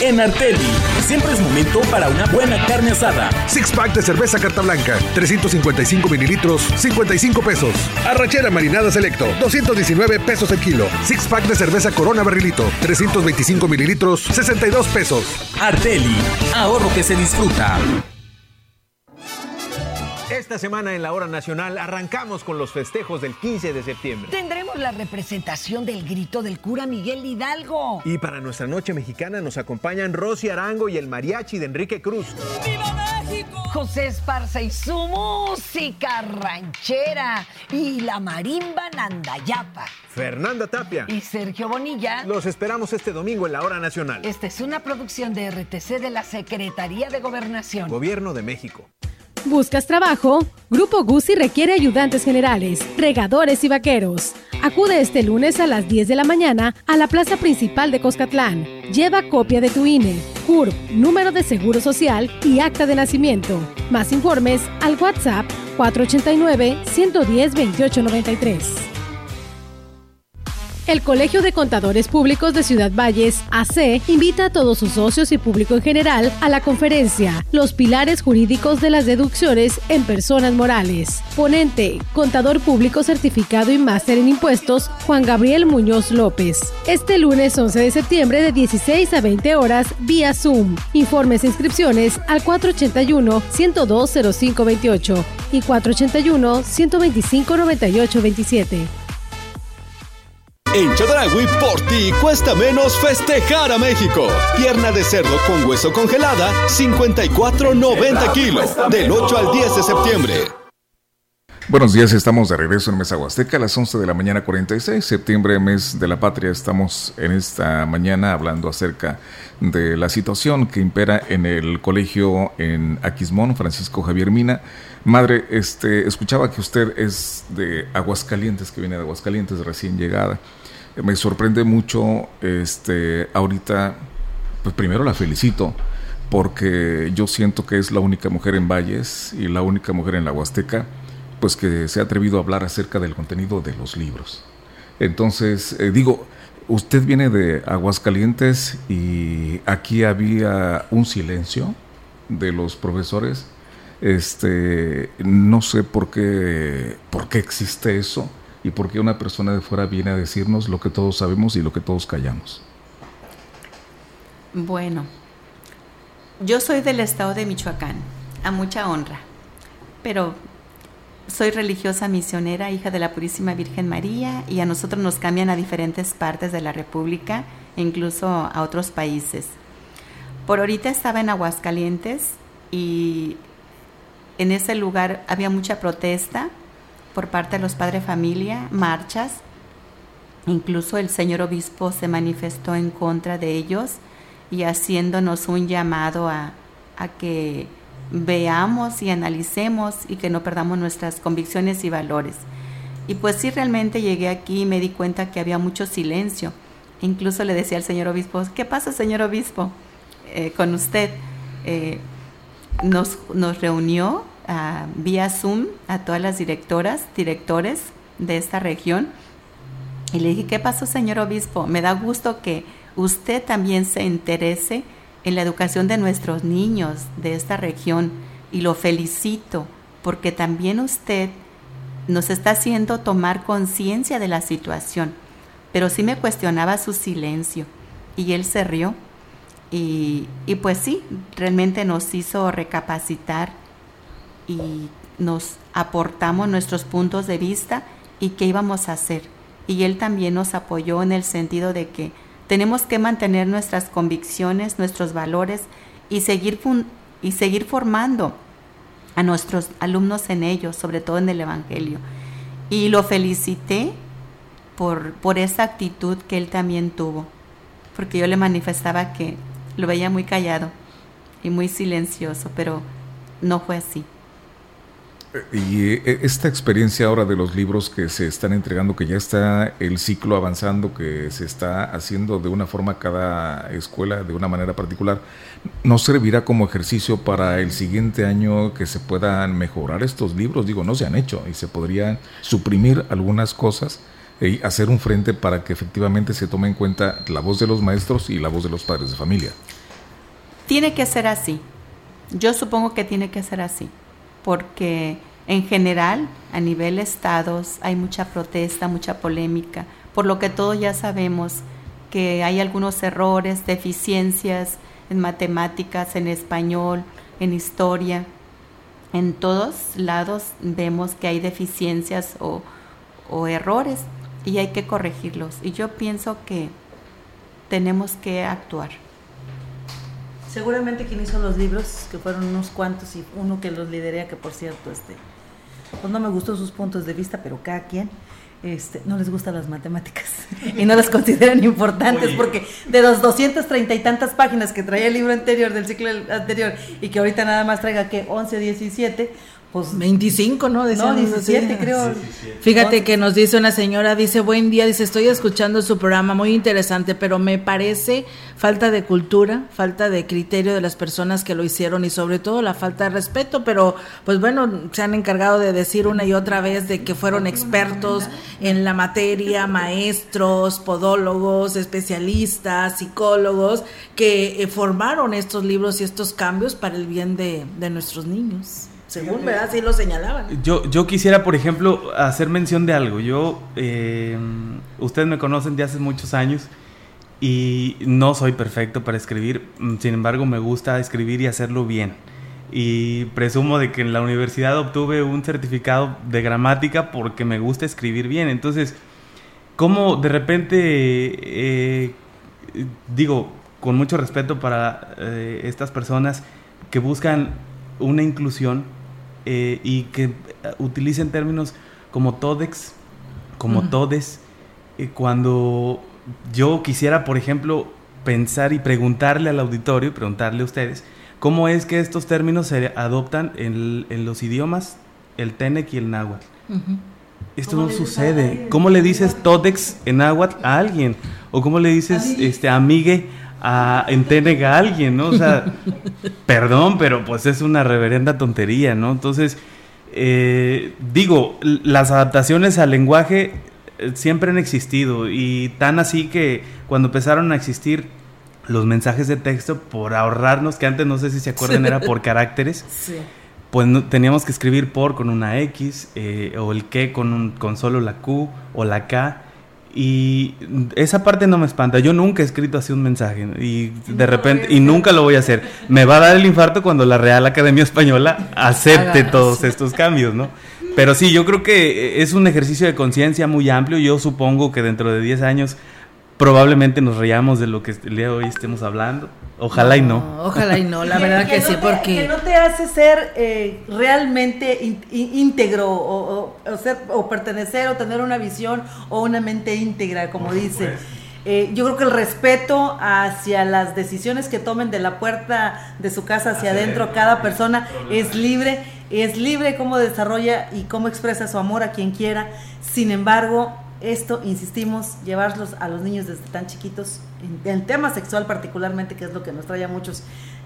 En Arteli, siempre es momento para una buena carne asada. Six pack de cerveza carta blanca, 355 mililitros, 55 pesos. Arrachera marinada selecto, 219 pesos el kilo. Six pack de cerveza corona barrilito, 325 mililitros, 62 pesos. Arteli, ahorro que se disfruta. Esta semana en la hora nacional arrancamos con los festejos del 15 de septiembre. Tendremos la representación del grito del cura Miguel Hidalgo. Y para nuestra noche mexicana nos acompañan Rosy Arango y el mariachi de Enrique Cruz. ¡Viva México! José Esparza y su música ranchera y la marimba Nandayapa. Fernanda Tapia y Sergio Bonilla. Los esperamos este domingo en la hora nacional. Esta es una producción de RTC de la Secretaría de Gobernación. Gobierno de México. ¿Buscas trabajo? Grupo Guzzi requiere ayudantes generales, regadores y vaqueros. Acude este lunes a las 10 de la mañana a la plaza principal de Coscatlán. Lleva copia de tu INE, CURP, número de seguro social y acta de nacimiento. Más informes al WhatsApp 489 110 2893. El Colegio de Contadores Públicos de Ciudad Valles, AC, invita a todos sus socios y público en general a la conferencia Los pilares jurídicos de las deducciones en personas morales. Ponente, contador público certificado y máster en impuestos, Juan Gabriel Muñoz López. Este lunes 11 de septiembre de 16 a 20 horas vía Zoom. Informes e inscripciones al 481 102 0528 y 481 125 9827. En Chadragui, por ti cuesta menos festejar a México. Pierna de cerdo con hueso congelada, 54.90 kilos, del 8 al 10 de septiembre. Buenos días, estamos de regreso en Mesa Huasteca a las 11 de la mañana 46, septiembre, mes de la patria. Estamos en esta mañana hablando acerca de la situación que impera en el colegio en Aquismón, Francisco Javier Mina. Madre, este, escuchaba que usted es de Aguascalientes, que viene de Aguascalientes, recién llegada me sorprende mucho este ahorita pues primero la felicito porque yo siento que es la única mujer en Valles y la única mujer en la Huasteca pues que se ha atrevido a hablar acerca del contenido de los libros. Entonces, eh, digo, usted viene de Aguascalientes y aquí había un silencio de los profesores. Este, no sé por qué por qué existe eso y por qué una persona de fuera viene a decirnos lo que todos sabemos y lo que todos callamos. Bueno, yo soy del estado de Michoacán, a mucha honra, pero soy religiosa misionera, hija de la Purísima Virgen María, y a nosotros nos cambian a diferentes partes de la República e incluso a otros países. Por ahorita estaba en Aguascalientes y en ese lugar había mucha protesta por parte de los padres familia, marchas. Incluso el señor obispo se manifestó en contra de ellos y haciéndonos un llamado a, a que veamos y analicemos y que no perdamos nuestras convicciones y valores. Y pues sí, realmente llegué aquí y me di cuenta que había mucho silencio. Incluso le decía al señor obispo, ¿qué pasa, señor obispo? Eh, con usted. Eh, nos, nos reunió vía Zoom a todas las directoras, directores de esta región Y le dije, ¿qué pasó, señor obispo? Me da gusto que usted también se interese en la educación de nuestros niños de esta región y lo felicito porque también usted nos está haciendo tomar conciencia de la situación. Pero sí me cuestionaba su silencio y él se rió y, y pues sí, realmente nos hizo recapacitar y nos aportamos nuestros puntos de vista y qué íbamos a hacer. Y él también nos apoyó en el sentido de que tenemos que mantener nuestras convicciones, nuestros valores y seguir, y seguir formando a nuestros alumnos en ellos, sobre todo en el Evangelio. Y lo felicité por, por esa actitud que él también tuvo, porque yo le manifestaba que lo veía muy callado y muy silencioso, pero no fue así. Y eh, esta experiencia ahora de los libros que se están entregando, que ya está el ciclo avanzando, que se está haciendo de una forma cada escuela, de una manera particular, ¿no servirá como ejercicio para el siguiente año que se puedan mejorar estos libros? Digo, no se han hecho y se podrían suprimir algunas cosas y hacer un frente para que efectivamente se tome en cuenta la voz de los maestros y la voz de los padres de familia. Tiene que ser así. Yo supongo que tiene que ser así porque en general a nivel estados hay mucha protesta, mucha polémica, por lo que todos ya sabemos que hay algunos errores, deficiencias en matemáticas, en español, en historia. En todos lados vemos que hay deficiencias o, o errores y hay que corregirlos. Y yo pienso que tenemos que actuar. Seguramente quien hizo los libros, que fueron unos cuantos y uno que los liderea, que por cierto, este, pues no me gustó sus puntos de vista, pero cada quien, este, no les gustan las matemáticas y no las consideran importantes porque de los 230 y tantas páginas que traía el libro anterior del ciclo anterior y que ahorita nada más traiga que 11 o 17, pues 25, ¿no? no, 17 creo. Fíjate que nos dice una señora, dice, buen día, dice, estoy escuchando su programa, muy interesante, pero me parece falta de cultura, falta de criterio de las personas que lo hicieron y sobre todo la falta de respeto, pero pues bueno, se han encargado de decir una y otra vez de que fueron expertos en la materia, maestros, podólogos, especialistas, psicólogos, que eh, formaron estos libros y estos cambios para el bien de, de nuestros niños. Según, ¿verdad? Sí lo señalaban. Yo, yo quisiera, por ejemplo, hacer mención de algo. Yo, eh, ustedes me conocen de hace muchos años y no soy perfecto para escribir. Sin embargo, me gusta escribir y hacerlo bien. Y presumo de que en la universidad obtuve un certificado de gramática porque me gusta escribir bien. Entonces, ¿cómo de repente, eh, digo, con mucho respeto para eh, estas personas que buscan una inclusión, eh, y que eh, utilicen términos como todex, como todes, eh, cuando yo quisiera, por ejemplo, pensar y preguntarle al auditorio, preguntarle a ustedes, ¿cómo es que estos términos se adoptan en, los idiomas, el tenec y el náhuatl? Esto no sucede. ¿Cómo le dices todex en náhuatl a alguien? ¿O cómo le dices este, amigue a a alguien, ¿no? O sea, perdón, pero pues es una reverenda tontería, ¿no? Entonces, eh, digo, las adaptaciones al lenguaje eh, siempre han existido y tan así que cuando empezaron a existir los mensajes de texto, por ahorrarnos, que antes no sé si se acuerdan, era por caracteres. Pues teníamos que escribir por con una X eh, o el que con, con solo la Q o la K y esa parte no me espanta. Yo nunca he escrito así un mensaje y de repente, y nunca lo voy a hacer. Me va a dar el infarto cuando la Real Academia Española acepte todos estos cambios, ¿no? Pero sí, yo creo que es un ejercicio de conciencia muy amplio. Yo supongo que dentro de 10 años probablemente nos reíamos de lo que el día de hoy estemos hablando. Ojalá y no. Ojalá y no, la verdad que, sí, porque... Que no te hace ser eh, realmente íntegro o, ser, o pertenecer o tener una visión o una mente íntegra, como dice. Eh, yo creo que el respeto hacia las decisiones que tomen de la puerta de su casa hacia, adentro cada persona es libre, es libre cómo desarrolla y cómo expresa su amor a quien quiera. Sin embargo, esto, insistimos, llevarlos a los niños desde tan chiquitos, en el tema sexual particularmente, que es lo que nos trae a muchos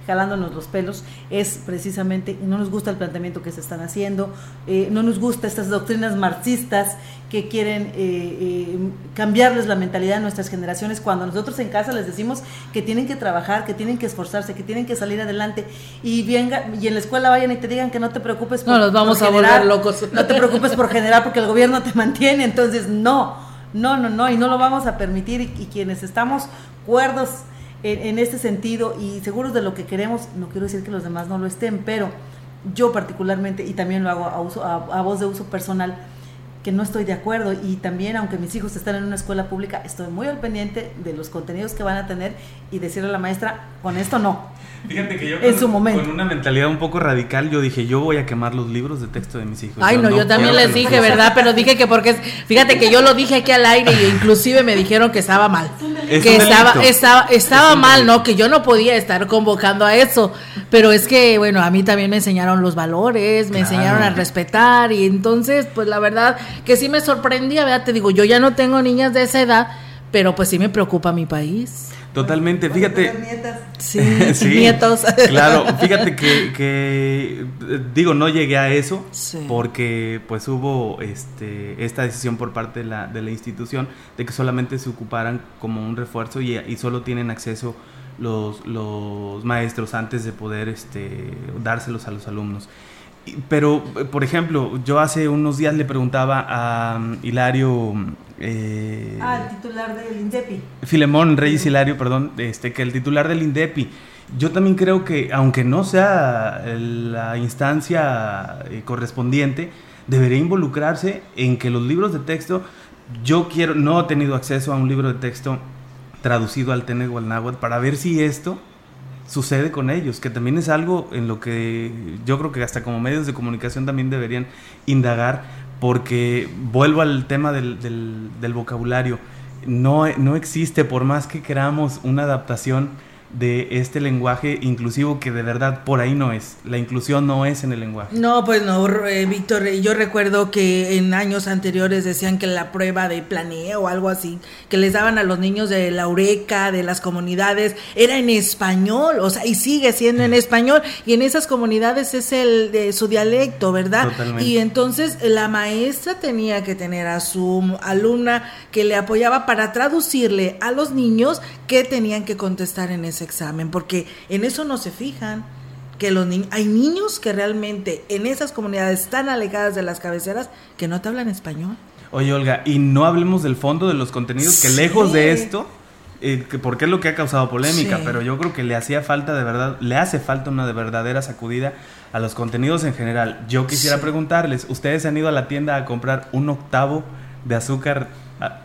jalándonos los pelos, es precisamente, no nos gusta el planteamiento que se están haciendo, eh, no nos gusta estas doctrinas marxistas que quieren eh, eh, cambiarles la mentalidad de nuestras generaciones cuando nosotros en casa les decimos que tienen que trabajar, que tienen que esforzarse, que tienen que salir adelante. Y venga, y en la escuela vayan y te digan que no te preocupes por, no los vamos a volver locos. No te preocupes por generar porque el gobierno te mantiene, entonces no, no, no, no, y no lo vamos a permitir. Y, quienes estamos cuerdos en, este sentido y seguros de lo que queremos, no quiero decir que los demás no lo estén, pero yo particularmente, y también lo hago a, uso, a voz de uso personal, que no estoy de acuerdo y también aunque mis hijos están en una escuela pública, estoy muy al pendiente de los contenidos que van a tener y decirle a la maestra, con esto no. Fíjate que yo en con, su momento. con una mentalidad un poco radical, yo dije, yo voy a quemar los libros de texto de mis hijos. Ay, no, yo también les dije, ¿verdad? Pero dije que porque, fíjate que yo lo dije aquí al aire y inclusive me dijeron que estaba mal. que estaba, estaba, estaba mal, ¿no? Que yo no podía estar convocando a eso. Pero es que, bueno, a mí también me enseñaron los valores, me enseñaron a respetar y entonces, pues la verdad que sí me sorprendía, ¿verdad? Te digo, yo ya no tengo niñas de esa edad, pero pues sí me preocupa mi país. Totalmente, fíjate. Sí, nietos. claro, fíjate que, digo, no llegué a eso porque pues hubo este, esta decisión por parte de la, de la institución de que solamente se ocuparan como un refuerzo y, y solo tienen acceso los, los maestros antes de poder este, dárselos a los alumnos. Pero, por ejemplo, yo hace unos días le preguntaba a um, Hilario... Eh, ah, el titular del INDEPI. Filemón Reyes Hilario, perdón, este, que el titular del INDEPI. Yo también creo que, aunque no sea la instancia eh, correspondiente, debería involucrarse en que los libros de texto, yo quiero, no he tenido acceso a un libro de texto traducido al náhuatl para ver si esto sucede con ellos, que también es algo en lo que yo creo que hasta como medios de comunicación también deberían indagar, porque vuelvo al tema del, del, vocabulario, no, no existe, por más que queramos una adaptación, de este lenguaje inclusivo que de verdad por ahí no es. La inclusión no es en el lenguaje. No, pues no, eh, Víctor. Yo recuerdo que en años anteriores decían que la prueba de planeo o algo así, que les daban a los niños de la Ureca, de las comunidades, era en español, o sea, y sigue siendo en español. Y en esas comunidades es el de su dialecto, ¿verdad? Y entonces la maestra tenía que tener a su alumna que le apoyaba para traducirle a los niños que tenían que contestar en ese examen, porque en eso no se fijan que los niños, hay niños que realmente en esas comunidades tan alejadas de las cabeceras que no te hablan español. Oye, Olga, y no hablemos del fondo de los contenidos, que lejos de esto, eh, que porque es lo que ha causado polémica, pero yo creo que le hacía falta de verdad, le hace falta una de verdadera sacudida a los contenidos en general. Yo quisiera preguntarles, ¿ustedes han ido a la tienda a comprar un octavo de azúcar? Ah,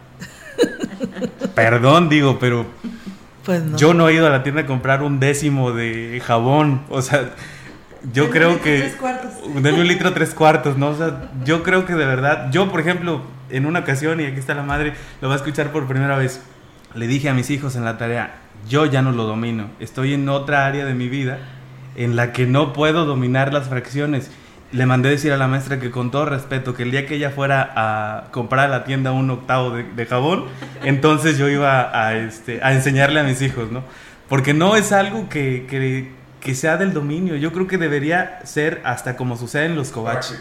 perdón, digo, pero pues yo no he ido a la tienda a comprar un décimo de jabón. O sea, yo creo que. Tres cuartos. De un litro tres cuartos, ¿no? O sea, yo creo que de verdad. Yo, por ejemplo, en una ocasión, y aquí está la madre, lo va a escuchar por primera vez. Le dije a mis hijos en la tarea: Yo ya no lo domino. Estoy en otra área de mi vida en la que no puedo dominar las fracciones le mandé decir a la maestra que con todo respeto, que el día que ella fuera a comprar a la tienda un octavo de, jabón, entonces yo iba a, este, a enseñarle a mis hijos, ¿no? Porque no es algo que, que, sea del dominio, yo creo que debería ser hasta como sucede en los covaches.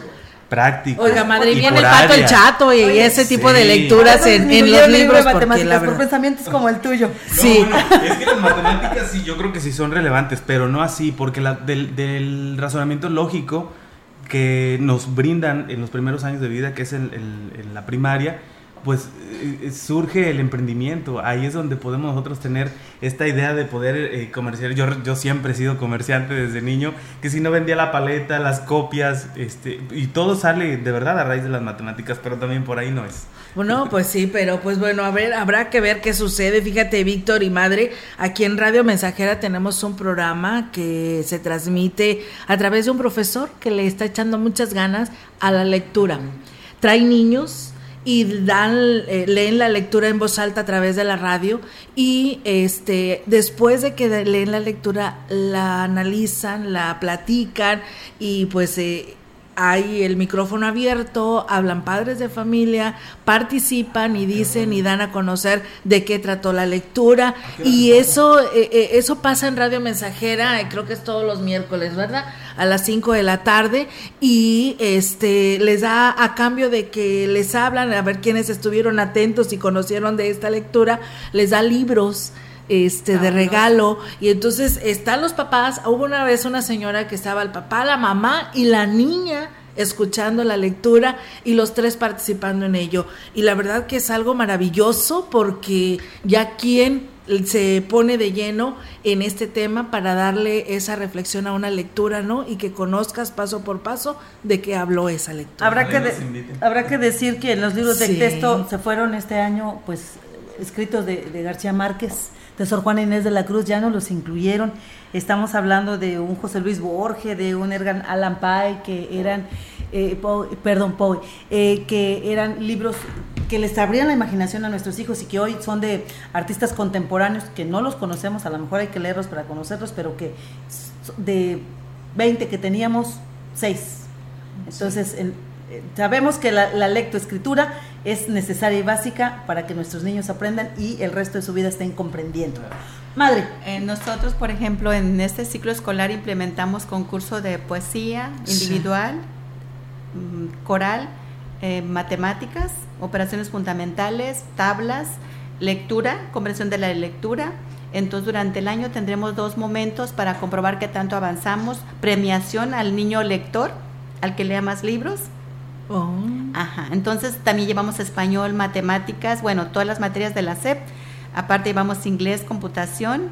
Práctico. Oiga, madre, viene el pato el chato y ese tipo de lecturas en, los libros. De matemáticas, por pensamientos como el tuyo. sí. es que las matemáticas sí, yo creo que sí son relevantes, pero no así, porque la, del, del razonamiento lógico que nos brindan en los primeros años de vida, que es en, la primaria, pues eh, surge el emprendimiento. Ahí es donde podemos nosotros tener esta idea de poder eh, comerciar. Yo, yo siempre he sido comerciante desde niño, que si no vendía la paleta, las copias, este, y todo sale de verdad a raíz de las matemáticas, pero también por ahí no es. Bueno, pues sí, pero pues bueno, a ver, habrá que ver qué sucede. Fíjate, Víctor y Madre, aquí en Radio Mensajera tenemos un programa que se transmite a través de un profesor que le está echando muchas ganas a la lectura. Trae niños y dan eh, leen la lectura en voz alta a través de la radio y este después de que leen la lectura la analizan, la platican y pues eh, hay el micrófono abierto, hablan padres de familia, participan y dicen y dan a conocer de qué trató la lectura. Y eso eh, eh, eso pasa en Radio Mensajera, creo que es todos los miércoles, ¿verdad? A las 5 de la tarde. Y este les da a cambio de que les hablan a ver quiénes estuvieron atentos y conocieron de esta lectura, les da libros este de regalo. Y entonces están los papás. Hubo una vez una señora que estaba el papá la mamá y la niña escuchando la lectura y los tres participando en ello. Y la verdad que es algo maravilloso porque ya quien se pone de lleno en este tema para darle esa reflexión a una lectura, ¿no? Y que conozcas paso por paso de qué habló esa lectura. Habrá que, habrá que decir que los libros de texto se fueron este año, pues, escritos de, de García Márquez de Sor Juana Inés de la Cruz, ya no los incluyeron. Estamos hablando de un José Luis Borges, de un Ergan Allan Pay, que eran, eh, perdón, Poe, eh, que eran libros que les abrían la imaginación a nuestros hijos y que hoy son de artistas contemporáneos que no los conocemos, a lo mejor hay que leerlos para conocerlos, pero que de 20 que teníamos, 6. Entonces, eh, sabemos que la, la lectoescritura es necesaria y básica para que nuestros niños aprendan y el resto de su vida estén comprendiendo. Madre. Eh, nosotros, por ejemplo, en este ciclo escolar implementamos concurso de poesía individual, mm, coral, eh, matemáticas, operaciones fundamentales, tablas, lectura, comprensión de la lectura. Entonces, durante el año tendremos dos momentos para comprobar qué tanto avanzamos. Premiación al niño lector, al que lea más libros Oh. Ajá, entonces también llevamos español, matemáticas, bueno, todas las materias de la SEP. Aparte llevamos inglés, computación,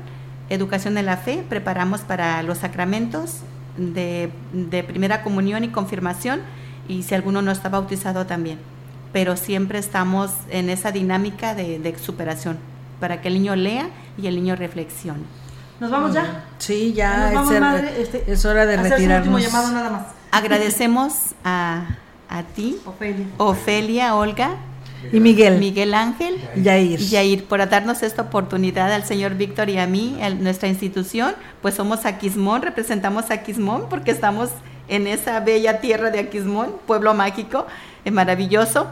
educación de la fe, preparamos para los sacramentos de, primera comunión y confirmación y si alguno no está bautizado también. Pero siempre estamos en esa dinámica de, superación para que el niño lea y el niño reflexione. ¿Nos vamos ya? Sí, ya es, este, es, hora de retirarnos. llamado nada más. Agradecemos a a ti, Ofelia, Ofelia Olga y Miguel. Miguel Ángel. Yair. Yair, por darnos esta oportunidad al señor Víctor y a mí, nuestra institución, pues somos Aquismón, representamos a Aquismón porque estamos en esa bella tierra de Aquismón, pueblo mágico, es maravilloso.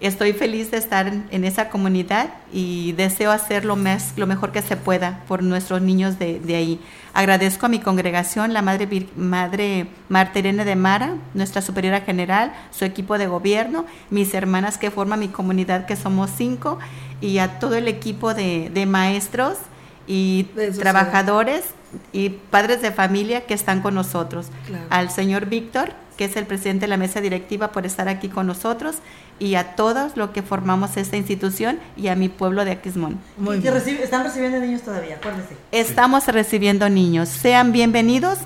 Estoy feliz de estar en, esa comunidad y deseo hacer lo, más, lo mejor que se pueda por nuestros niños de, de ahí. Agradezco a mi congregación, la Madre, Madre Marta Irene de Mara, nuestra superiora general, su equipo de gobierno, mis hermanas que forman mi comunidad, que somos cinco, y a todo el equipo de, maestros y trabajadores y padres de familia que están con nosotros. Al señor Víctor, que es el presidente de la mesa directiva, por estar aquí con nosotros y a todos los que formamos esta institución y a mi pueblo de Aquismón. Muy bien. están recibiendo niños todavía, acuérdense. Estamos recibiendo niños. Sean bienvenidos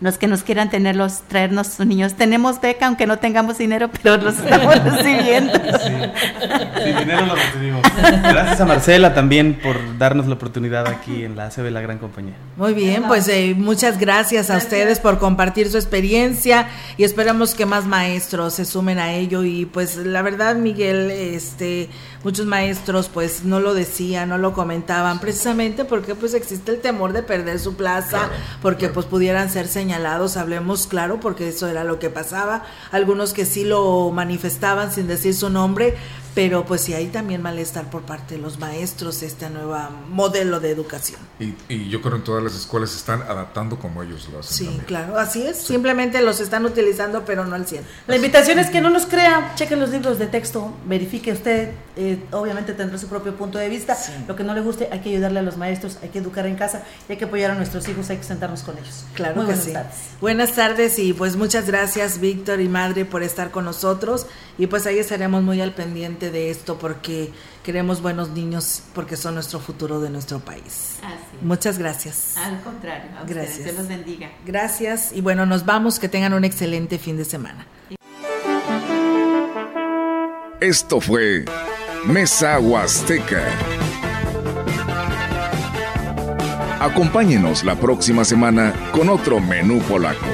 los que nos quieran tenerlos, traernos sus niños. Tenemos beca, aunque no tengamos dinero, pero los estamos recibiendo. Sí, dinero lo recibimos. Gracias a Marcela también por darnos la oportunidad aquí en la de la gran compañía. Muy bien, pues eh, muchas gracias a ustedes por compartir su experiencia y esperamos que más maestros se sumen a ello y pues la verdad Miguel, este muchos maestros pues no lo decían, no lo comentaban, precisamente porque pues existe el temor de perder su plaza, porque pues pudieran ser señalados, hablemos claro, porque eso era lo que pasaba, algunos que sí lo manifestaban sin decir su nombre, pero pues sí hay también malestar por parte de los maestros este nuevo modelo de educación. Y, yo creo que en todas las escuelas se están adaptando como ellos lo hacen. Sí, claro, así es. Simplemente los están utilizando, pero no al 100. La invitación es que no nos crea, chequen los libros de texto, verifique usted, eh, obviamente tendrá su propio punto de vista. Lo que no le guste, hay que ayudarle a los maestros, hay que educar en casa y hay que apoyar a nuestros hijos, hay que sentarnos con ellos. Claro Muy buenas Tardes. Buenas tardes y pues muchas gracias, Víctor y Madre, por estar con nosotros. Y pues ahí estaremos muy al pendiente de esto porque queremos buenos niños porque son nuestro futuro de nuestro país. Muchas gracias. Al contrario, gracias. Dios los bendiga. Gracias y bueno, nos vamos, que tengan un excelente fin de semana. Esto fue Mesa Huasteca. Acompáñenos la próxima semana con otro menú polaco.